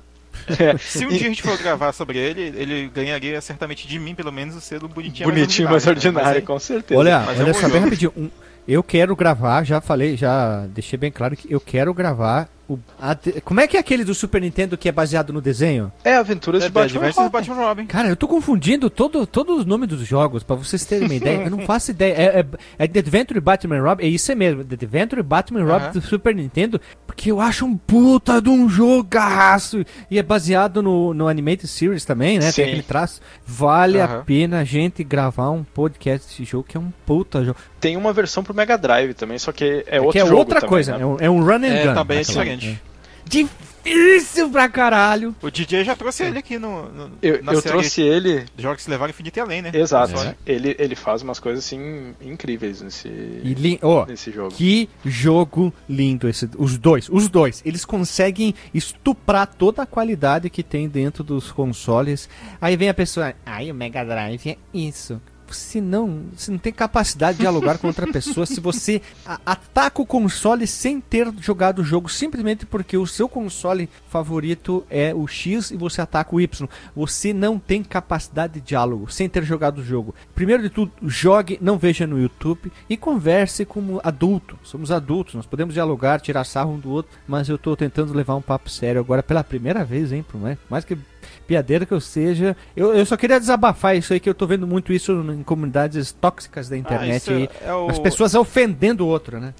É. *laughs* Se um dia a gente for gravar sobre ele, ele ganharia certamente de mim, pelo menos, o selo bonitinho, bonitinho mais ordinário. Mais ordinário né? com certeza. Olha, Mas olha é um só bem rapidinho. Um, eu quero gravar, já falei, já deixei bem claro que eu quero gravar o, a, como é que é aquele do Super Nintendo que é baseado no desenho? É Aventuras é, de Batman, Robin. Batman Robin. Cara, eu tô confundindo todo, todos os nomes dos jogos, pra vocês terem uma ideia. Eu não faço ideia. É, é, é The Adventure Batman Robin, é isso mesmo. The Adventure Batman Robin uh -huh. do Super Nintendo, porque eu acho um puta de um jogaço. E é baseado no, no Animated Series também, né? Sim. Tem aquele traço. Vale uh -huh. a pena a gente gravar um podcast desse jogo, que é um puta jogo. Tem uma versão pro Mega Drive também, só que é, é outro que é outra também, coisa, né? é, um, é um run and é, gun. Também é diferente. Difícil pra caralho. O DJ já trouxe ele aqui no. no eu eu trouxe ele. Jogos que levaram infinito e além, né? Exato. É. Ele, ele faz umas coisas assim incríveis nesse, li... oh, nesse jogo. Que jogo lindo esse. Os dois, os dois. Eles conseguem estuprar toda a qualidade que tem dentro dos consoles. Aí vem a pessoa. Ai, o Mega Drive é isso se não, se não tem capacidade de dialogar com outra pessoa, se você ataca o console sem ter jogado o jogo, simplesmente porque o seu console favorito é o X e você ataca o Y, você não tem capacidade de diálogo sem ter jogado o jogo. Primeiro de tudo, jogue, não veja no YouTube e converse como adulto. Somos adultos, nós podemos dialogar, tirar sarro um do outro, mas eu estou tentando levar um papo sério agora pela primeira vez, hein, por mais, que piadeira que eu seja. Eu, eu só queria desabafar isso aí, que eu tô vendo muito isso em comunidades tóxicas da ah, internet. Ah, aí, é o... As pessoas ofendendo o outro, né?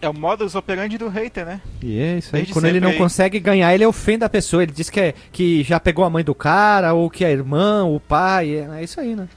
É o modus operandi do hater, né? E é isso aí. Desde Quando ele não aí. consegue ganhar, ele ofende a pessoa. Ele diz que, é, que já pegou a mãe do cara, ou que é irmã, o pai. É, é isso aí, né?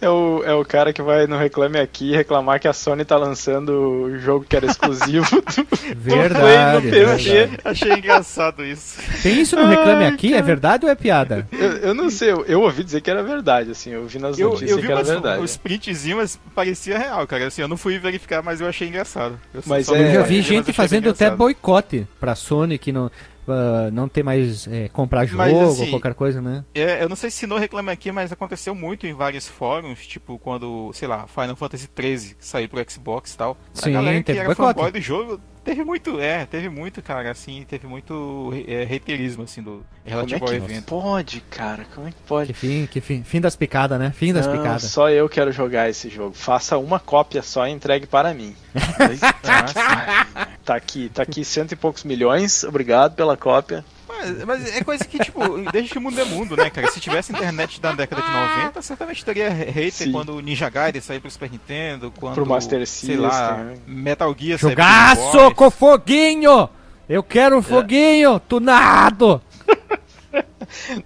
É o, é o cara que vai no Reclame Aqui reclamar que a Sony tá lançando o jogo que era exclusivo *laughs* do, verdade, do verdade. Achei engraçado isso. Tem isso no Reclame Aqui? É verdade ou é piada? Eu, eu não sei, eu, eu, ouvi dizer que era verdade, assim. Eu vi nas notícias eu, eu vi que era verdade. Os printzinhos parecia real, cara. Assim, eu não fui verificar, mas eu achei engraçado. Eu mas é, eu já vi gente fazendo até boicote pra Sony, que não, uh, não ter mais é, comprar jogo mas, assim, ou qualquer coisa, né? É, eu não sei se não reclama aqui, mas aconteceu muito em vários fóruns, tipo quando, sei lá, Final Fantasy 13 saiu pro Xbox e tal. Sim, a galera que era boicote. fanboy do jogo Teve muito, é, teve muito, cara, assim, teve muito é, reiterismo, assim, do relativo Como é que ao evento. pode, cara? Como é que pode? Que fim, que fim, fim das picadas, né? Fim das Não, picadas. Só eu quero jogar esse jogo. Faça uma cópia só e entregue para mim. *laughs* tá aqui, tá aqui cento e poucos milhões. Obrigado pela cópia. Mas, mas, é coisa que, tipo, *laughs* desde que o mundo é mundo, né, cara? Se tivesse internet da década de 90, certamente teria hater Sim. quando o Ninja Gaiden saiu pro Super Nintendo, quando. Pro Master System. Sei lá, Metal Gear Jogaço com foguinho! Eu quero é. foguinho, tunado!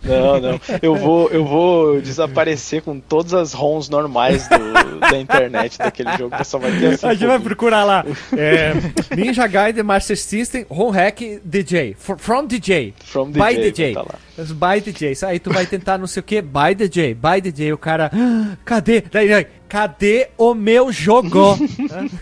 Não, não. Eu vou, eu vou desaparecer com todas as ROMs normais do, da internet daquele jogo. Pessoal vai ter assim. A gente vai procurar lá. É, *laughs* Ninja Gaiden Master System ROM Hack DJ. From DJ. From DJ. By DJ. Tá by DJ. Aí tu vai tentar não sei o que. By DJ. By DJ. O cara. Ah, cadê? Daí, daí cadê o meu jogo?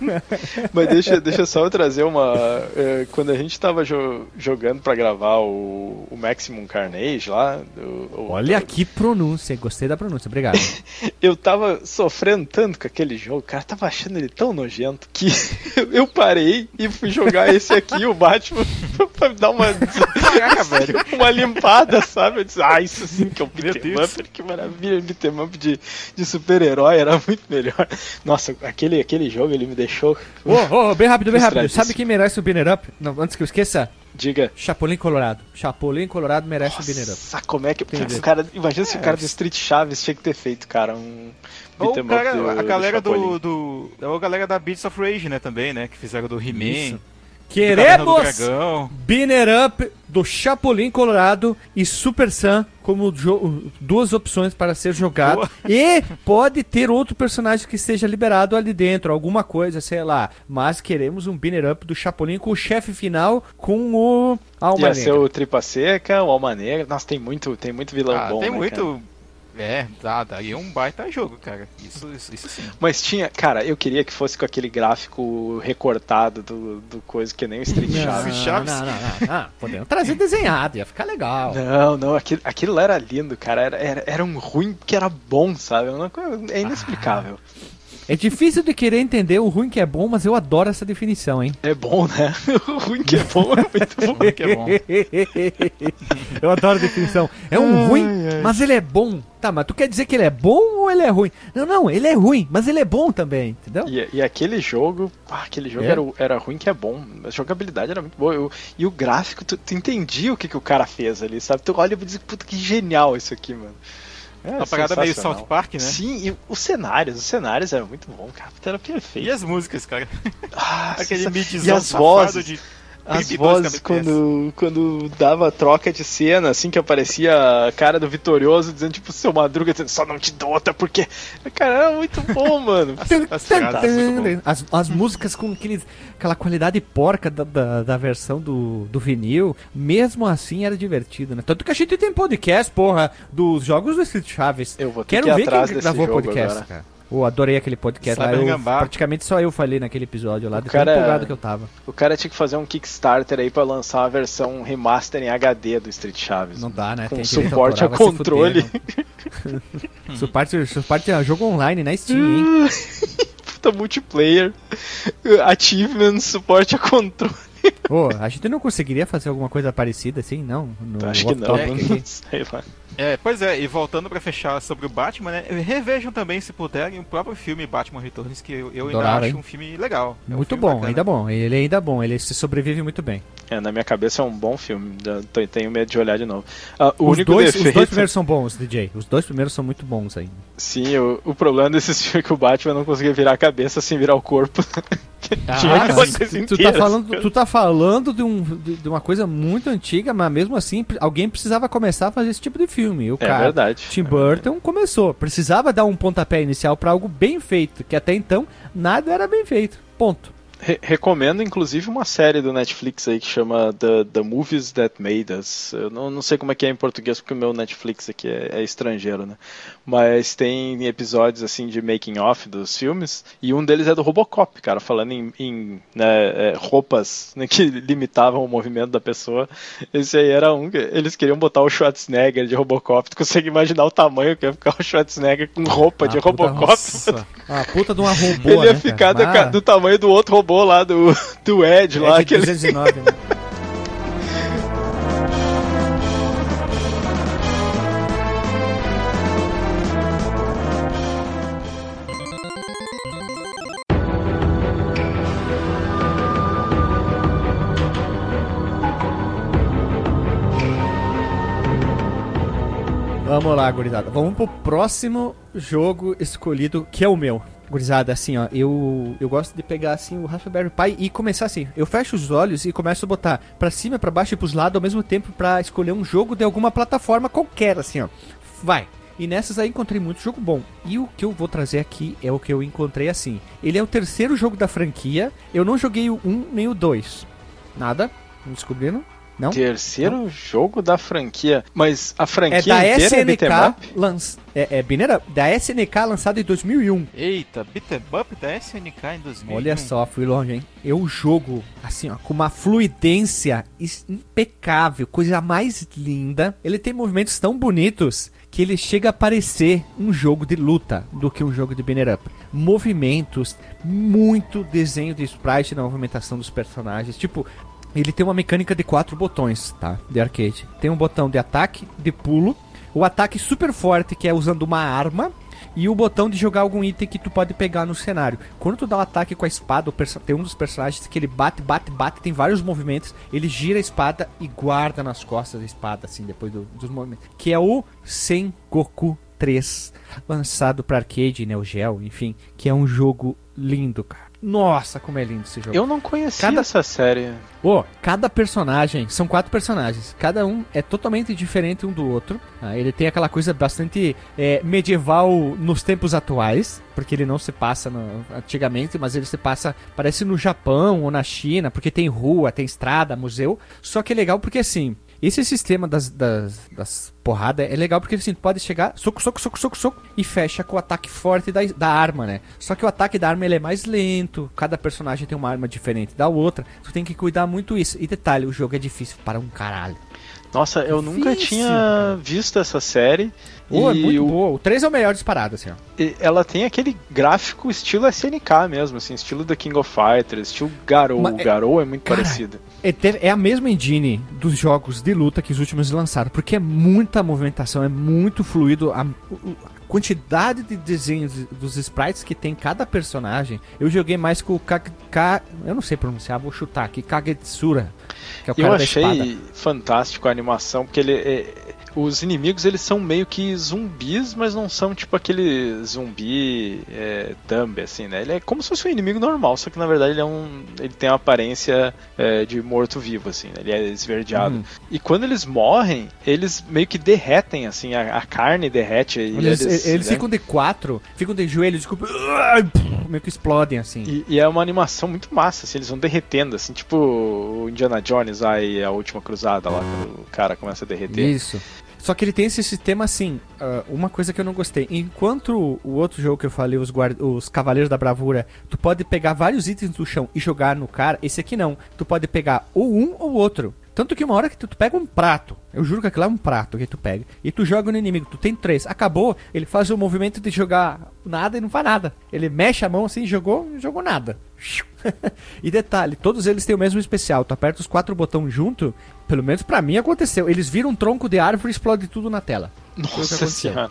*laughs* Mas deixa, deixa só eu trazer uma. É, quando a gente tava jo jogando para gravar o, o, Maximum Carnage lá. O, Olha que pronúncia, gostei da pronúncia, obrigado. *laughs* eu tava sofrendo tanto com aquele jogo, cara, tava achando ele tão nojento que *laughs* eu parei e fui jogar esse aqui, o Batman, pra dar uma. Uma limpada, sabe? Eu disse, ah, isso sim que é um beat'em up, que maravilha, beat'em up de, de super-herói, era muito muito melhor. *laughs* Nossa, aquele, aquele jogo ele me deixou. Ô, oh, oh, bem rápido, bem rápido. Sabe quem merece o Binner Up? Não, antes que eu esqueça. Diga. Chapolin Colorado. Chapolin Colorado merece Nossa, o Binner Up. Nossa, como é que. O cara, imagina é. se o cara do Street Chaves tinha que ter feito, cara, um. Ou cara, a galera do, do, do. A galera da Beats of Rage, né, também, né? Que fizeram do He-Man. Queremos Binner Up do Chapolin Colorado e Super Sam como duas opções para ser jogado. Boa. E pode ter outro personagem que seja liberado ali dentro, alguma coisa, sei lá. Mas queremos um Binner Up do Chapolin com o chefe final com o Alma Ia Negra. ser o Tripa Seca, o Alma Negra. Nossa, tem muito, tem muito vilão ah, bom. Tem né, muito. Cara? É, dá, daí é um baita jogo, cara. Isso, isso, isso, sim. Mas tinha, cara, eu queria que fosse com aquele gráfico recortado do, do coisa que nem o Street Chaves. Chaves. Não, não, não, não. Podemos trazer desenhado, ia ficar legal. Não, não, aquilo, aquilo era lindo, cara. Era, era, era um ruim que era bom, sabe? É inexplicável. Ah. É difícil de querer entender o ruim que é bom, mas eu adoro essa definição, hein? É bom, né? *laughs* O ruim que é bom é muito bom. ruim que é bom. *laughs* eu adoro a definição. É um ai, ruim, ai. mas ele é bom. Tá, mas tu quer dizer que ele é bom ou ele é ruim? Não, não, ele é ruim, mas ele é bom também, entendeu? E, e aquele jogo, ah, aquele jogo é. era, era ruim que é bom. A jogabilidade era muito boa. Eu, e o gráfico, tu, tu entendia o que, que o cara fez ali, sabe? Tu olha e diz, puta que genial isso aqui, mano. É, uma parada meio South Park, né? Sim, e os cenários, os cenários eram muito bons, cara. Era perfeito. E as músicas, cara? Ah, *laughs* Aquele midzão as vozes. de as vozes quando, quando dava troca de cena, assim, que aparecia a cara do Vitorioso dizendo, tipo, seu Madruga dizendo, só não te dou outra, porque. Cara, era muito bom, mano. *laughs* as, *laughs* as, as, músicas com aquele, aquela qualidade porca da, da, da, versão do, do vinil, mesmo assim era divertido, né? Tanto que a gente tem podcast, porra, dos jogos do Street Chaves. Eu vou ter Quero que ver quem gravou podcast, agora. cara. Eu adorei aquele podcast lá. Eu, praticamente só eu falei naquele episódio lá, o de cara, empolgado que eu tava. O cara tinha que fazer um Kickstarter aí pra lançar uma versão remaster em HD do Street Chaves. Não dá, né? Com Tem suporte a controle. Fuder, *laughs* suporte, suporte a jogo online na Steam, hein? *laughs* Puta multiplayer. Achievement, suporte a controle. Pô, a gente não conseguiria fazer alguma coisa parecida assim, não? No Acho que não, não *laughs* sei lá. É, pois é, e voltando para fechar sobre o Batman, né? Revejam também, se puderem, o próprio filme Batman Returns, que eu, eu ainda acho hein? um filme legal. É muito um bom, bacana. ainda bom. Ele é ainda bom, ele se sobrevive muito bem. É, na minha cabeça é um bom filme. Tenho medo de olhar de novo. Uh, o os, único dois, defeito... os dois primeiros são bons, DJ. Os dois primeiros são muito bons ainda. Sim, o, o problema desses *laughs* filmes é que o Batman não conseguia virar a cabeça sem virar o corpo. *laughs* *laughs* Ah, coisa tu, tu tá falando, tu tá falando de, um, de, de, uma coisa muito antiga, mas mesmo assim alguém precisava começar a fazer esse tipo de filme. O é cara, verdade. Tim Burton é começou. Precisava dar um pontapé inicial para algo bem feito, que até então nada era bem feito. Ponto. Re recomendo, inclusive, uma série do Netflix aí que chama The, The Movies That Made Us. Eu não, não sei como é que é em português, porque o meu Netflix aqui é, é estrangeiro, né? Mas tem episódios, assim, de making-off dos filmes, e um deles é do Robocop, cara, falando em, em né, é, roupas né, que limitavam o movimento da pessoa. Esse aí era um, eles queriam botar o Schwarzenegger de Robocop. Tu consegue imaginar o tamanho que ia ficar o Schwarzenegger com roupa ah, de Robocop? Nossa. A puta de uma *laughs* robô, Ele ia né, ficar do, do tamanho do outro robô robô lá do, do Ed, Ed lá. Aquele... 209, né? Vamos lá, gurizada. Vamos pro próximo jogo escolhido, que é o meu. Gurizada, assim, ó, eu, eu gosto de pegar, assim, o Raspberry Pi e começar assim. Eu fecho os olhos e começo a botar pra cima, pra baixo e pros lados ao mesmo tempo pra escolher um jogo de alguma plataforma qualquer, assim, ó. Vai. E nessas aí encontrei muito jogo bom. E o que eu vou trazer aqui é o que eu encontrei assim. Ele é o terceiro jogo da franquia. Eu não joguei o 1 nem o 2. Nada. Não descobriram? Não? Terceiro não. jogo da franquia. Mas a franquia é da SNK é lanç... é, é Binera, da SNK lançado em 2001. Eita, beat'em up da SNK em 2001. Olha só, fui longe, hein? Eu jogo assim, ó, com uma fluidência impecável, coisa mais linda. Ele tem movimentos tão bonitos que ele chega a parecer um jogo de luta do que um jogo de banner up. Movimentos, muito desenho de sprite na movimentação dos personagens. Tipo, ele tem uma mecânica de quatro botões, tá? De arcade. Tem um botão de ataque, de pulo, o ataque super forte que é usando uma arma e o botão de jogar algum item que tu pode pegar no cenário. Quando tu dá um ataque com a espada, tem um dos personagens que ele bate, bate, bate, tem vários movimentos, ele gira a espada e guarda nas costas a espada assim depois do, dos movimentos. Que é o Sengoku 3, lançado para arcade, Neo Geo, enfim, que é um jogo lindo, cara. Nossa, como é lindo esse jogo. Eu não conhecia cada... essa série. Pô, oh, cada personagem, são quatro personagens, cada um é totalmente diferente um do outro. Ah, ele tem aquela coisa bastante é, medieval nos tempos atuais, porque ele não se passa no, antigamente, mas ele se passa, parece no Japão ou na China, porque tem rua, tem estrada, museu. Só que é legal porque assim, esse sistema das, das, das porradas é legal porque assim, tu pode chegar, soco, soco, soco, soco, soco, e fecha com o ataque forte da, da arma, né? Só que o ataque da arma ele é mais lento, cada personagem tem uma arma diferente da outra, tu tem que cuidar muito isso. E detalhe, o jogo é difícil para um caralho. Nossa, eu Difícil, nunca tinha cara. visto essa série. Oh, é muito o... boa. O 3 é o melhor disparado, assim, ó. ela tem aquele gráfico estilo SNK mesmo, assim, estilo da King of Fighters, estilo Garou. Mas, é- Garou é muito cara, parecido. É, a mesma engine dos jogos de luta que os últimos lançaram, porque é muita movimentação, é muito fluido. A, a quantidade de desenhos dos sprites que tem cada personagem. Eu joguei mais com o Kag... eu não sei pronunciar, vou chutar aqui, Kagetsura. Que é o cara eu achei fantástico a animação, porque ele é, os inimigos eles são meio que zumbis, mas não são tipo aquele zumbi é, thumb, assim, né? Ele é como se fosse um inimigo normal, só que na verdade ele é um. ele tem uma aparência é, de morto-vivo, assim, né? Ele é esverdeado. Uhum. E quando eles morrem, eles meio que derretem, assim, a, a carne derrete. Eles, eles, eles né? ficam de quatro, ficam de joelhos, desculpa, meio que explodem, assim. E, e, é uma animação muito massa, assim, eles vão derretendo, assim, tipo o Indiana Jones aí, a última cruzada lá, que o cara começa a derreter. Isso. Só que ele tem esse sistema assim, uh, uma coisa que eu não gostei. Enquanto o outro jogo que eu falei, os, guarda os Cavaleiros da Bravura, tu pode pegar vários itens do chão e jogar no cara, esse aqui não. Tu pode pegar ou um ou outro. Tanto que uma hora que tu, tu, pega um prato, eu juro que aquilo é um prato que tu pega, e tu joga no inimigo, tu tem três, acabou, ele faz o movimento de jogar nada e não faz nada. Ele mexe a mão assim, jogou, jogou nada. *laughs* e detalhe, todos eles têm o mesmo especial. Tu aperta os quatro botões junto, Pelo menos pra mim aconteceu. Eles viram um tronco de árvore e explode tudo na tela. Nossa senhora.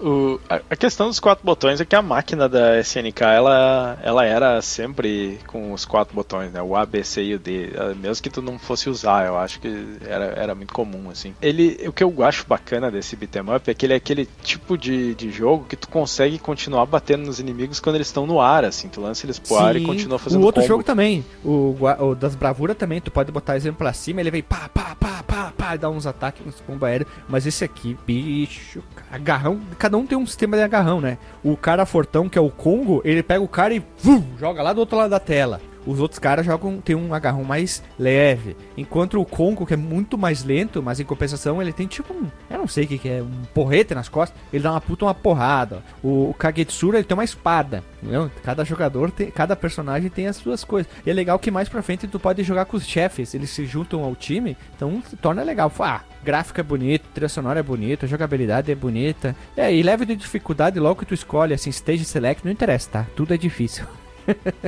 O, a, a, questão dos quatro botões é que a máquina da SNK ela, ela era sempre com os quatro botões, né? O A, B, C e o D. Mesmo que tu não fosse usar, eu acho que era, era muito comum, assim. Ele, o que eu acho bacana desse beat'em up é que ele é aquele tipo de, de jogo que tu consegue continuar batendo nos inimigos quando eles estão no ar, assim. Tu lança eles pro Sim. ar e continua fazendo O outro combo. jogo também, o, o das bravuras também, tu pode botar exemplo pra cima, ele vem pá, pá, pá, pá, pá, e dá uns ataques, uns combo aéreo. Mas esse aqui, bicho, agarrão, cada um tem um sistema de agarrão, né? O cara fortão, que é o Congo, ele pega o cara e vum, joga lá do outro lado da tela. Os outros caras jogam, tem um agarrão mais leve. Enquanto o Conco, que é muito mais lento, mas em compensação ele tem tipo um. Eu não sei o que, que é, um porrete nas costas. Ele dá uma puta uma porrada. O, o Kagetsura ele tem uma espada. Entendeu? Cada jogador tem. Cada personagem tem as suas coisas. E é legal que mais pra frente tu pode jogar com os chefes. Eles se juntam ao time. Então torna legal. Ah, gráfico é bonito, trilha sonora é bonita, jogabilidade é bonita. É, e leve de dificuldade logo que tu escolhe, assim, stage select, não interessa, tá? Tudo é difícil. *laughs*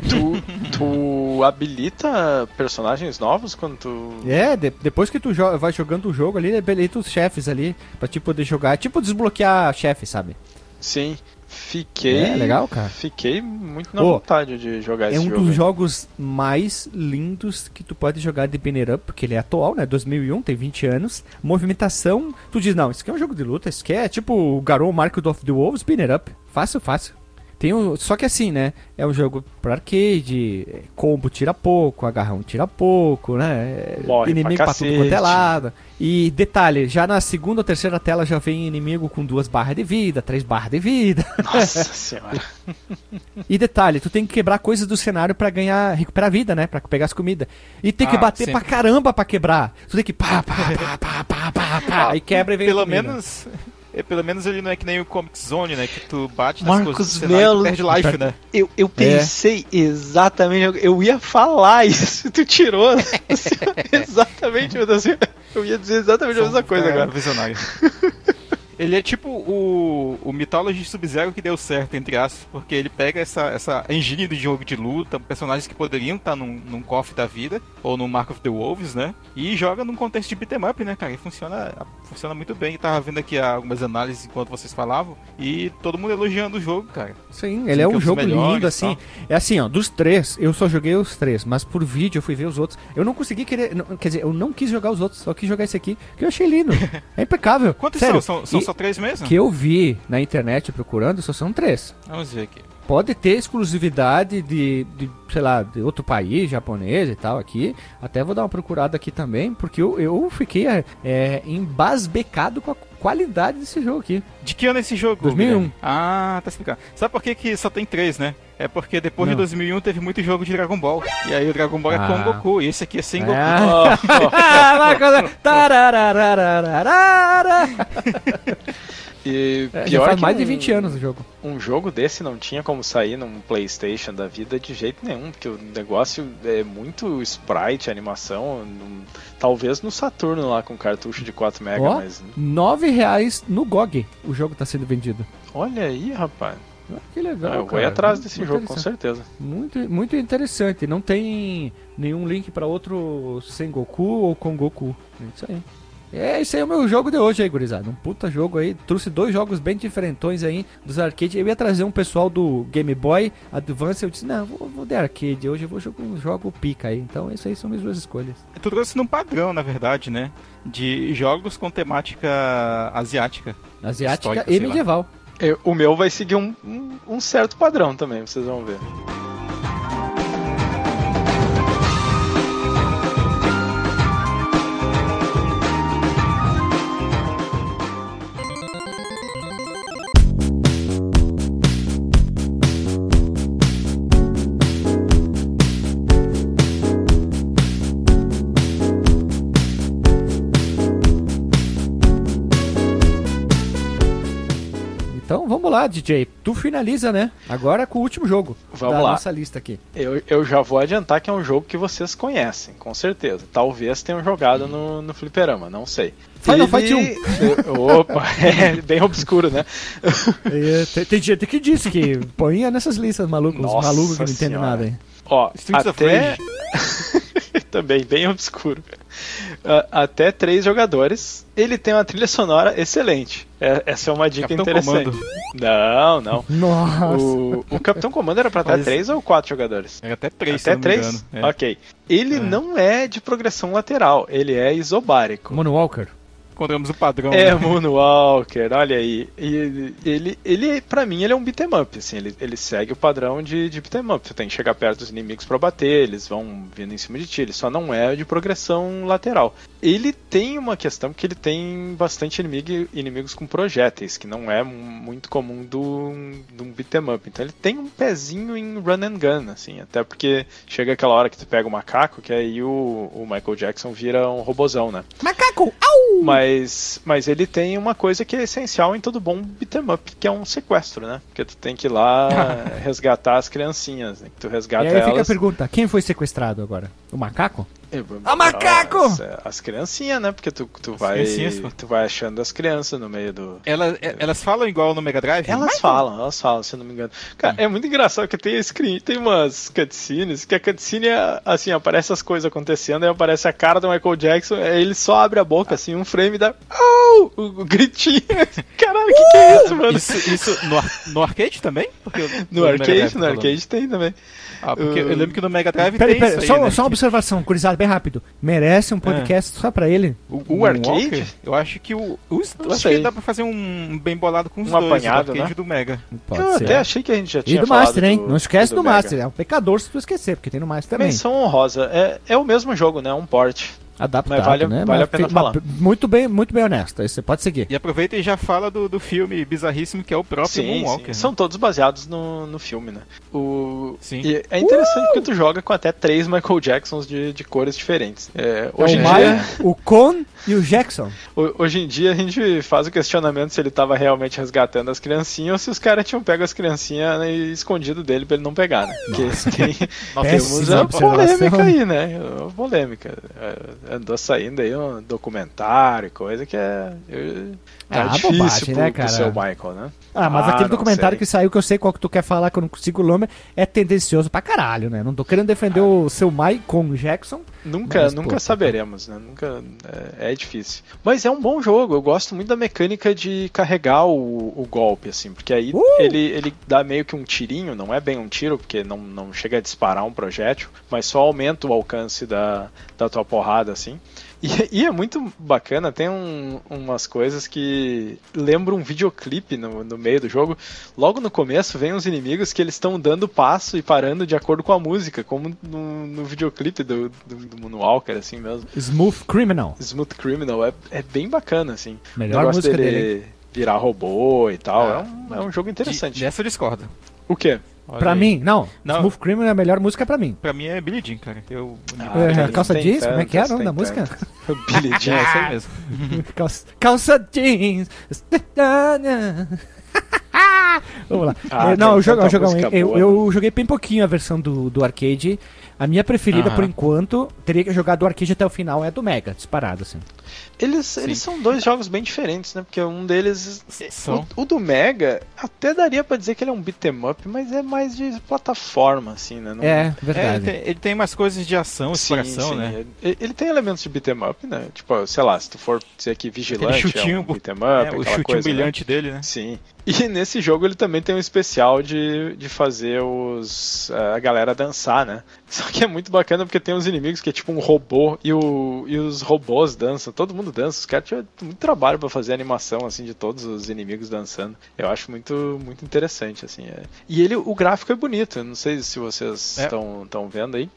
tu, tu habilita personagens novos quando tu. É, de, depois que tu jo vai jogando o jogo ali, habilita os chefes ali pra te poder jogar. É tipo desbloquear chefe, sabe? Sim. Fiquei. É legal, cara. Fiquei muito na oh, vontade de jogar é esse jogo. É um dos jogos mais lindos que tu pode jogar de Banner Up, porque ele é atual, né? 2001, tem 20 anos. Movimentação, tu diz, não, isso aqui é um jogo de luta, isso aqui é tipo o Garou Market of the Wolves Banner Up. Fácil, fácil. Tem um, só que assim, né? É um jogo para arcade, combo tira pouco, agarrão tira pouco, né? Morre inimigo pra, pra tudo quanto é lado. E detalhe, já na segunda ou terceira tela já vem inimigo com duas barras de vida, três barras de vida. Nossa *laughs* senhora. e detalhe, tu tem que quebrar coisas do cenário para ganhar, recuperar vida, né? Para pegar as comidas. E tem que ah, bater sempre. pra caramba para quebrar. Tu tem que pá, pá, pá, pá, pá, pá, pá, e quebra e vem Pelo menos é, pelo menos ele não é que nem o Comic Zone, né? Que tu bate nas Marcos coisas do Melo, perde life, né? Eu, eu pensei é. exatamente, eu ia falar isso, *laughs* tu tirou *laughs* exatamente, meu Deus, eu ia dizer exatamente a mesma coisa agora. Visionário. *laughs* Ele é tipo o, o Mythology Sub-Zero que deu certo, entre aspas, porque ele pega essa, essa engine do jogo de luta, personagens que poderiam estar num, num cofre da vida, ou no Mark of the Wolves, né? E joga num contexto de beat'em up, né, cara? E funciona, funciona muito bem. Eu tava vendo aqui algumas análises enquanto vocês falavam, e todo mundo elogiando o jogo, cara. Sim, ele é um jogo lindo, assim. É assim, ó, dos três, eu só joguei os três, mas por vídeo eu fui ver os outros. Eu não consegui querer, não, quer dizer, eu não quis jogar os outros, só quis jogar esse aqui, que eu achei lindo. *laughs* É impecável. Quantos Sério. são? São, são só três mesmo? Que eu vi na internet procurando, só são três. Vamos ver aqui. Pode ter exclusividade de, de, sei lá, de outro país, japonês e tal, aqui. Até vou dar uma procurada aqui também, porque eu, eu fiquei é, embasbecado com a qualidade desse jogo aqui. De que ano é esse jogo? 2001. Guilherme? Ah, tá explicando. Sabe por que, que só tem três, né? É porque depois Não. de 2001 teve muito jogo de Dragon Ball. E aí o Dragon Ball ah. é com. Goku. E esse aqui é sem Goku. Ah. E é, pior faz mais um, de 20 anos o jogo. Um jogo desse não tinha como sair num PlayStation da vida de jeito nenhum, porque o negócio é muito sprite, animação. Num, talvez no Saturno lá com cartucho de 4 MB, oh, mas. 9 reais no GOG o jogo está sendo vendido. Olha aí, rapaz. Ah, que legal. Eu vou ir atrás desse muito jogo, com certeza. Muito, muito interessante. Não tem nenhum link para outro Sengoku ou Kongoku. É isso aí. É, esse aí é o meu jogo de hoje aí, gurizada. Um puta jogo aí. Trouxe dois jogos bem diferentões aí dos arcade. Eu ia trazer um pessoal do Game Boy Advance. Eu disse, não, vou, vou de arcade. Hoje eu vou jogar um jogo pica aí. Então, isso aí são minhas duas escolhas. Tu trouxe num padrão, na verdade, né? De jogos com temática asiática. Asiática e medieval. Eu, o meu vai seguir um, um, um certo padrão também, vocês vão ver. Vamos lá, DJ. Tu finaliza, né? Agora com o último jogo vamos da lá. nossa lista aqui. Eu, eu já vou adiantar que é um jogo que vocês conhecem, com certeza. Talvez tenham jogado no, no Fliperama, não sei. Final Fight 1. Opa, é bem obscuro, né? É, tem, tem gente que disse que põe nessas listas malucos, malucos que não entendem nada aí. Ó, Streets até... *laughs* também, bem obscuro. Uh, até três jogadores. Ele tem uma trilha sonora excelente. É, essa é uma dica Capitão interessante. Comando. Não, não. Nossa. O, o Capitão Comando era pra até Mas... três ou quatro jogadores? Era até três. Até três? É. Ok. Ele é. não é de progressão lateral, ele é isobárico. Moonwalker encontramos o padrão. É, né? Moonwalker, olha aí. E ele, ele, pra mim, ele é um beat'em up, assim, ele, ele segue o padrão de, de beat'em up. Você tem que chegar perto dos inimigos para bater, eles vão vindo em cima de ti, ele só não é de progressão lateral. Ele tem uma questão que ele tem bastante inimigo, inimigos com projéteis, que não é muito comum do, do um beat'em up. Então ele tem um pezinho em run and gun, assim, até porque chega aquela hora que tu pega o macaco, que aí o, o Michael Jackson vira um robozão, né? Macaco! Au! Mas mas, mas ele tem uma coisa que é essencial em todo bom beat'em up, que é um sequestro, né? Porque tu tem que ir lá *laughs* resgatar as criancinhas, né? Tu resgata e aí elas. fica a pergunta, quem foi sequestrado agora? O macaco? A macaco! As, as criancinhas, né? Porque tu, tu, vai, tu vai achando as crianças no meio do. Elas, elas falam igual no Mega Drive? Elas Michael? falam, elas falam, se eu não me engano. Cara, hum. é muito engraçado que tem screen, tem umas cutscenes que a cutscene é assim, aparece as coisas acontecendo, aí aparece a cara do Michael Jackson, aí ele só abre a boca, assim, um frame da. Oh! O, o gritinho. *laughs* Caralho, o uh! que, que é isso, mano? Isso, isso no, no arcade também? Porque no arcade, no arcade tem também. Ah, porque uh... eu lembro que no Mega Drive pera, tem pera, só, aí, né? só uma observação, curizado, bem rápido. Merece um podcast é. só pra ele. O, o arcade? Eu acho que o. Os, acho sei. que dá pra fazer um bem bolado com os um dois, apanhado, o arcade né? do Mega. Pode eu ser. até achei que a gente já tinha E do Master, hein? Do, Não esquece do, do Master. É um pecador se tu esquecer, porque tem no Master também. Menção honrosa. É, é o mesmo jogo, né? Um port. Adaptado, Mas vale, né? vale Mas, a pena falar. Muito bem, muito bem honesto. Aí você pode seguir. E aproveita e já fala do, do filme bizarríssimo que é o próprio sim, Moonwalker. Sim. Né? São todos baseados no, no filme, né? O... Sim. E é interessante uh! porque tu joga com até três Michael Jacksons de, de cores diferentes. É, hoje é o em dia... o Con e o Jackson. Hoje em dia a gente faz o questionamento se ele estava realmente resgatando as criancinhas ou se os caras tinham pego as criancinhas né, e escondido dele pra ele não pegar, né? Porque tem, temos uma polêmica aí, né? Uma polêmica. É, andou saindo aí um documentário, coisa que é. É ah, difícil bobagem, pro, né, cara? pro seu Michael, né? Ah, mas ah, aquele documentário sei. que saiu, que eu sei qual que tu quer falar, que eu não consigo o nome, é tendencioso pra caralho, né? Não tô querendo defender ah. o seu Michael Jackson. Nunca, mas, nunca pô, saberemos, né? Nunca. É, é, difícil. Mas é um bom jogo, eu gosto muito da mecânica de carregar o, o golpe, assim, porque aí uh! ele, ele dá meio que um tirinho, não é bem um tiro, porque não, não chega a disparar um projétil, mas só aumenta o alcance da, da tua porrada, assim. E, e, é muito bacana, tem um, umas coisas que lembram um videoclipe no, no meio do jogo. Logo no começo vem uns inimigos que eles estão dando passo e parando de acordo com a música, como no, no videoclipe do, do, do Moonwalker, assim mesmo. Smooth Criminal. Smooth Criminal, é, é bem bacana, assim. Melhor música dele, dele virar robô e tal. Ah, é, um, é um jogo interessante. Dessa eu discordo. O quê? Olha pra aí. mim, não. não. Smooth Criminal é a melhor música pra mim. Pra mim é Billie Jean, cara. Eu, ah, é, calça jeans? Como é que é o nome da música? *laughs* Billie Jean, é isso aí mesmo. *laughs* calça, calça jeans. *laughs* Vamos lá. Ah, não, eu, jogo, eu, jogo, eu, eu, joguei bem pouquinho a versão do, do arcade. A minha preferida, uh -huh. por enquanto, teria que jogar do arcade até o final, é do Mega, disparado, assim. Eles, eles são dois jogos bem diferentes, né? Porque um deles. O, o, do Mega, até daria para dizer que ele é um beat'em up, mas é mais de plataforma, assim, né? Não... É, verdade. É, ele, tem, ele, tem, mais coisas de ação, exploração, né? Ele, ele, tem elementos de beat'em up, né? Tipo, sei lá, se tu for dizer que Vigilante chutinho, é um beat'em up, é, o chutinho coisa, né? brilhante né? dele, né? Sim. E nesse jogo ele também tem um especial de, de fazer os a galera dançar, né? *laughs* Só que é muito bacana porque tem uns inimigos que é tipo um robô e, o, e os robôs dançam. Todo mundo dança. Os caras tinham muito trabalho para fazer a animação assim de todos os inimigos dançando. Eu acho muito muito interessante assim. É. E ele o gráfico é bonito. Não sei se vocês estão é. estão vendo aí.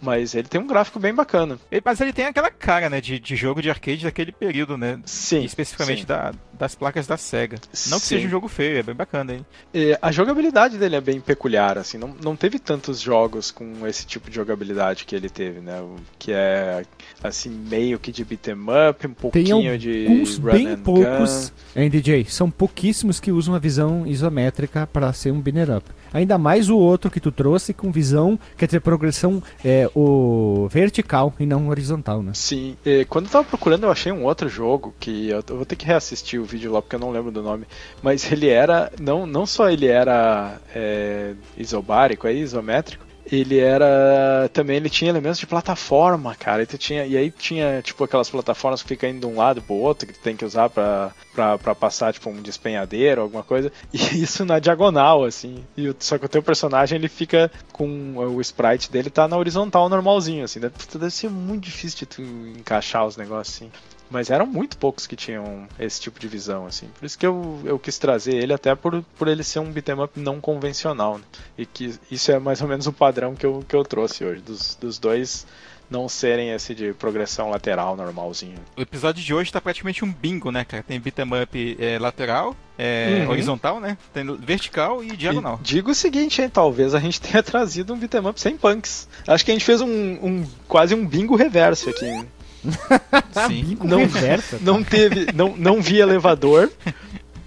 Mas ele tem um gráfico bem bacana. Mas ele tem aquela cara, né, de, de jogo de arcade daquele período, né? Sim. Especificamente sim. Da, das placas da SEGA. Não que sim. seja um jogo feio, é bem bacana, hein? E a jogabilidade dele é bem peculiar, assim. Não, não teve tantos jogos com esse tipo de jogabilidade que ele teve, né? Que é, assim, meio que de beat'em up, um pouquinho tem de alguns bem poucos, hein, DJ? São pouquíssimos que usam a visão isométrica para ser um beat'em up. Ainda mais o outro que tu trouxe com visão, quer dizer, progressão é, o vertical e não horizontal, né? Sim. E, quando eu tava procurando, eu achei um outro jogo que eu, eu, vou ter que reassistir o vídeo lá porque eu não lembro do nome. Mas ele era. Não, não só ele era é, isobárico, é isométrico, ele era também ele tinha elementos de plataforma, cara. E, tinha, e aí tinha tipo aquelas plataformas que ficam indo de um lado pro outro que tu tem que usar para para passar tipo um despenhadeiro, alguma coisa. *laughs* E isso na diagonal assim. E só que o teu personagem ele fica com o sprite dele tá na horizontal normalzinho assim. Deve, deve ser muito difícil de tu encaixar os negócios assim. Mas eram muito poucos que tinham esse tipo de visão, assim. Por isso que eu, eu quis trazer ele, até por, por ele ser um beat'em up não convencional. Né? E que isso é mais ou menos o padrão que eu, que eu trouxe hoje, dos, dos dois não serem esse de progressão lateral normalzinho. O episódio de hoje tá praticamente um bingo, né, cara? Tem beat'em up é, lateral, é, uhum. horizontal, né? Tem vertical e diagonal. E digo o seguinte, hein, talvez a gente tenha *laughs* trazido um beat'em up sem punks. Acho que a gente fez um, um quase um bingo reverso aqui. Hein? *laughs* Sim. não, *laughs* não teve, não, não vi elevador,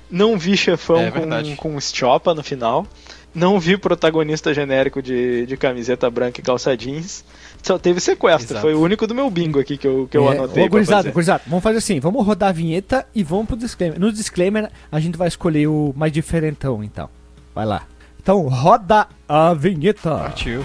não vi chefão é, com, com estiopa no final, não vi protagonista genérico de, de camiseta branca e calça jeans. Só teve sequestro, Exato. foi o único do meu bingo aqui que eu, que eu é, anotei. Ô, gurizada, gurizada, vamos fazer assim, vamos rodar a vinheta e vamos pro disclaimer. No disclaimer a gente vai escolher o mais diferentão, então. Vai lá. Então roda a vinheta. Partiu.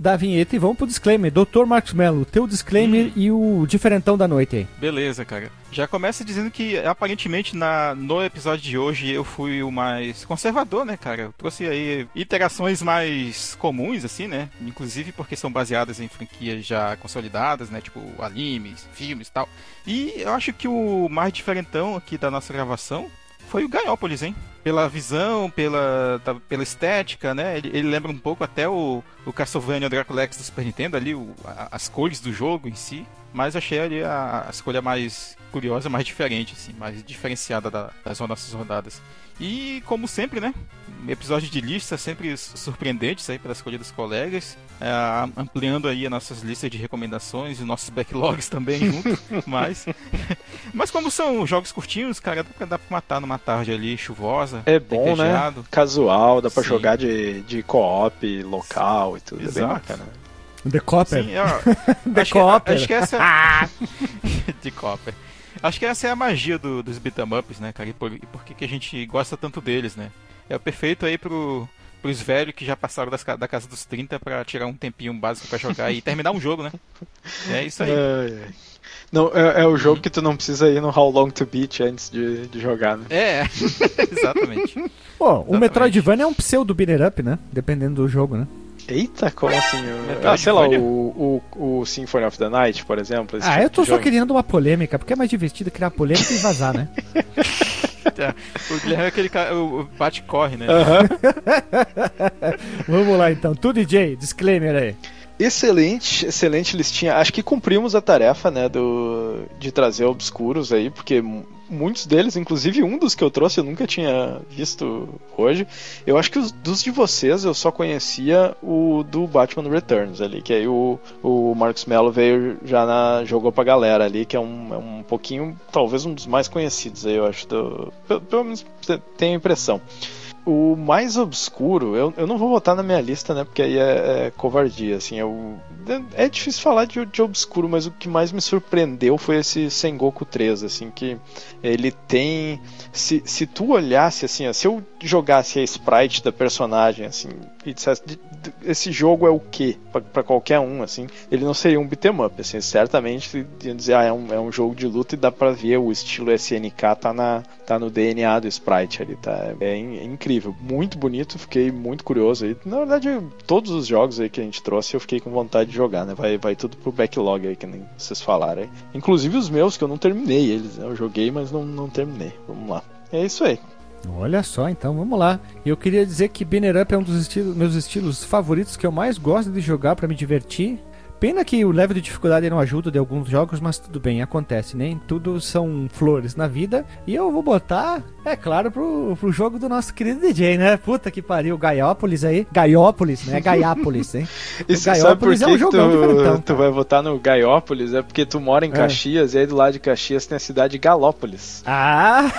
Da vinheta e vamos pro disclaimer. Doutor Marcos Mello, teu disclaimer hum. e o diferentão da noite aí. Beleza, cara. Já começa dizendo que aparentemente na, no episódio de hoje eu fui o mais conservador, né, cara? Eu trouxe aí interações mais comuns, assim, né? Inclusive porque são baseadas em franquias já consolidadas, né? Tipo animes, filmes e tal. E eu acho que o mais diferentão aqui da nossa gravação foi o Gaiópolis, hein? Pela visão, pela, da, pela estética, né? Ele, ele, lembra um pouco até o, o Castlevania Draculex do Super Nintendo, ali, o, a, as cores do jogo em si. Mas achei ali a, a escolha mais curiosa, mais diferente, assim, mais diferenciada da, das nossas rodadas. E como sempre, né? Episódio de lista sempre surpreendentes aí pela escolha dos colegas, é, ampliando aí as nossas listas de recomendações e nossos backlogs também junto. *laughs* mas, *laughs* mas como são jogos curtinhos, cara, dá pra, dá pra matar numa tarde ali chuvosa. É bom, né? Casual, dá pra Sim. jogar de, de co-op local e tudo. Exato. É bem bacana. The Copper. Sim, ó, *laughs* The acho Copper. Que, acho que essa. The Copper. Acho que essa é a magia do, dos beat'em ups, né, cara? E por, e por que, que a gente gosta tanto deles, né? É o perfeito aí pro, pros velhos que já passaram das, da casa dos 30 para tirar um tempinho básico para jogar e *laughs* terminar um jogo, né? É isso aí. É, é. Não, é, é, o jogo que tu não precisa ir no How Long to Beat antes de, de jogar, né? É, *laughs* exatamente. Pô, o Metroidvania é um pseudo beater up, né? Dependendo do jogo, né? Eita, como assim? Ah, sei lá, o, o, o Symphony of the Night, por exemplo. Ah, tipo eu tô só jogo. querendo uma polêmica, porque é mais divertido criar polêmica e vazar, né? *laughs* o Guilherme é aquele cara, o bate-corre, né? *laughs* Vamos lá então, tu DJ, disclaimer aí. Excelente, excelente listinha. Acho que cumprimos a tarefa, né, do, de trazer obscuros aí, porque muitos deles, inclusive um dos que eu trouxe, eu nunca tinha visto hoje. Eu acho que os, dos de vocês eu só conhecia o do Batman Returns ali, que aí o, o Marcos Mello veio já na. jogou pra galera ali, que é um, é um pouquinho, talvez um dos mais conhecidos aí, eu acho. Do, pelo, pelo menos tenho a impressão. O mais obscuro, eu, eu não vou botar na minha lista, né? Porque aí é, é covardia, assim. Eu, é, é difícil falar de, de obscuro, mas o que mais me surpreendeu foi esse Sengoku 3, assim, que ele tem. Se, se tu olhasse, assim, ó, se eu jogasse a sprite da personagem, assim, e dissesse esse jogo é o que para qualquer um, assim, ele não seria um beat'em up, assim, certamente ia dizer, ah, é um, é um jogo de luta e dá pra ver o estilo SNK tá, na, tá no DNA do sprite ali, tá? É, é incrível, muito bonito, fiquei muito curioso aí. Na verdade, todos os jogos aí que a gente trouxe eu fiquei com vontade de jogar, né? Vai, vai tudo pro backlog aí, que nem vocês falaram aí. Inclusive os meus, que eu não terminei eles, né? Eu joguei, mas não, não terminei. Vamos lá. É isso aí. Olha só, então vamos lá. Eu queria dizer que Banner Up é um dos estilos, meus estilos favoritos que eu mais gosto de jogar para me divertir. Pena que o level de dificuldade não ajuda de alguns jogos, mas tudo bem, acontece, nem né? tudo são flores na vida. E eu vou botar, é claro, pro, pro jogo do nosso querido DJ, né? Puta que pariu, Gaiópolis aí. Gaiópolis, né? Gaiápolis, hein? *laughs* E você sabe por que, é um tu, tu vai votar no Gaiópolis? É porque tu mora em é. Caxias é. e aí do lado de Caxias tem a cidade de Galópolis. Ah!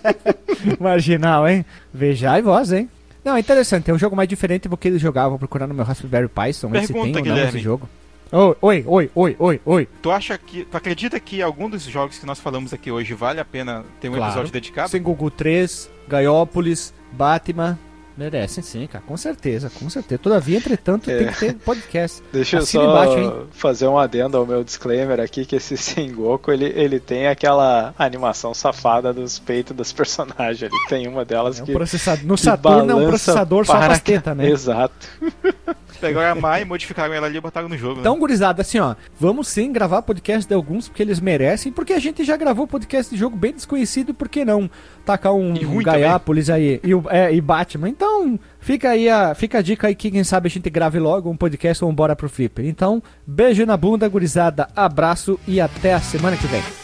*laughs* Marginal, hein? Veja e voz, hein? Não, é interessante, é um jogo mais diferente do que eles jogavam, procurando no meu Raspberry Pi, se tem ou não esse jogo. Oi, oi, oi, oi, oi, oi. Tu acha que. Tu acredita que algum dos jogos que nós falamos aqui hoje vale a pena ter um claro. episódio dedicado? Sengoku 3, Gaiópolis, Batman. Merecem sim, cara, com certeza, com certeza. Todavia, entretanto, é. tem que ter podcast. Deixa Assine eu só embaixo, fazer um adendo ao meu disclaimer aqui, que esse *laughs* Sengoku, ele, ele tem aquela animação safada dos peitos dos *laughs* personagens. Ele tem uma delas é um que. No que Saturno é um processador para... só pra teta, né? Exato. *laughs* Pegaram a Mai, modificaram ela ali e botaram no jogo. Né? Então, gurizada, assim, ó, vamos sim gravar podcast de alguns, porque eles merecem, porque a gente já gravou podcast de jogo bem desconhecido, por que não tacar um, um Gaiápolis aí e, é, e Batman? Então, fica aí a, fica a dica aí que quem sabe a gente grave logo um podcast ou um Bora pro Flipper. Então, beijo na bunda, gurizada, abraço e até a semana que vem.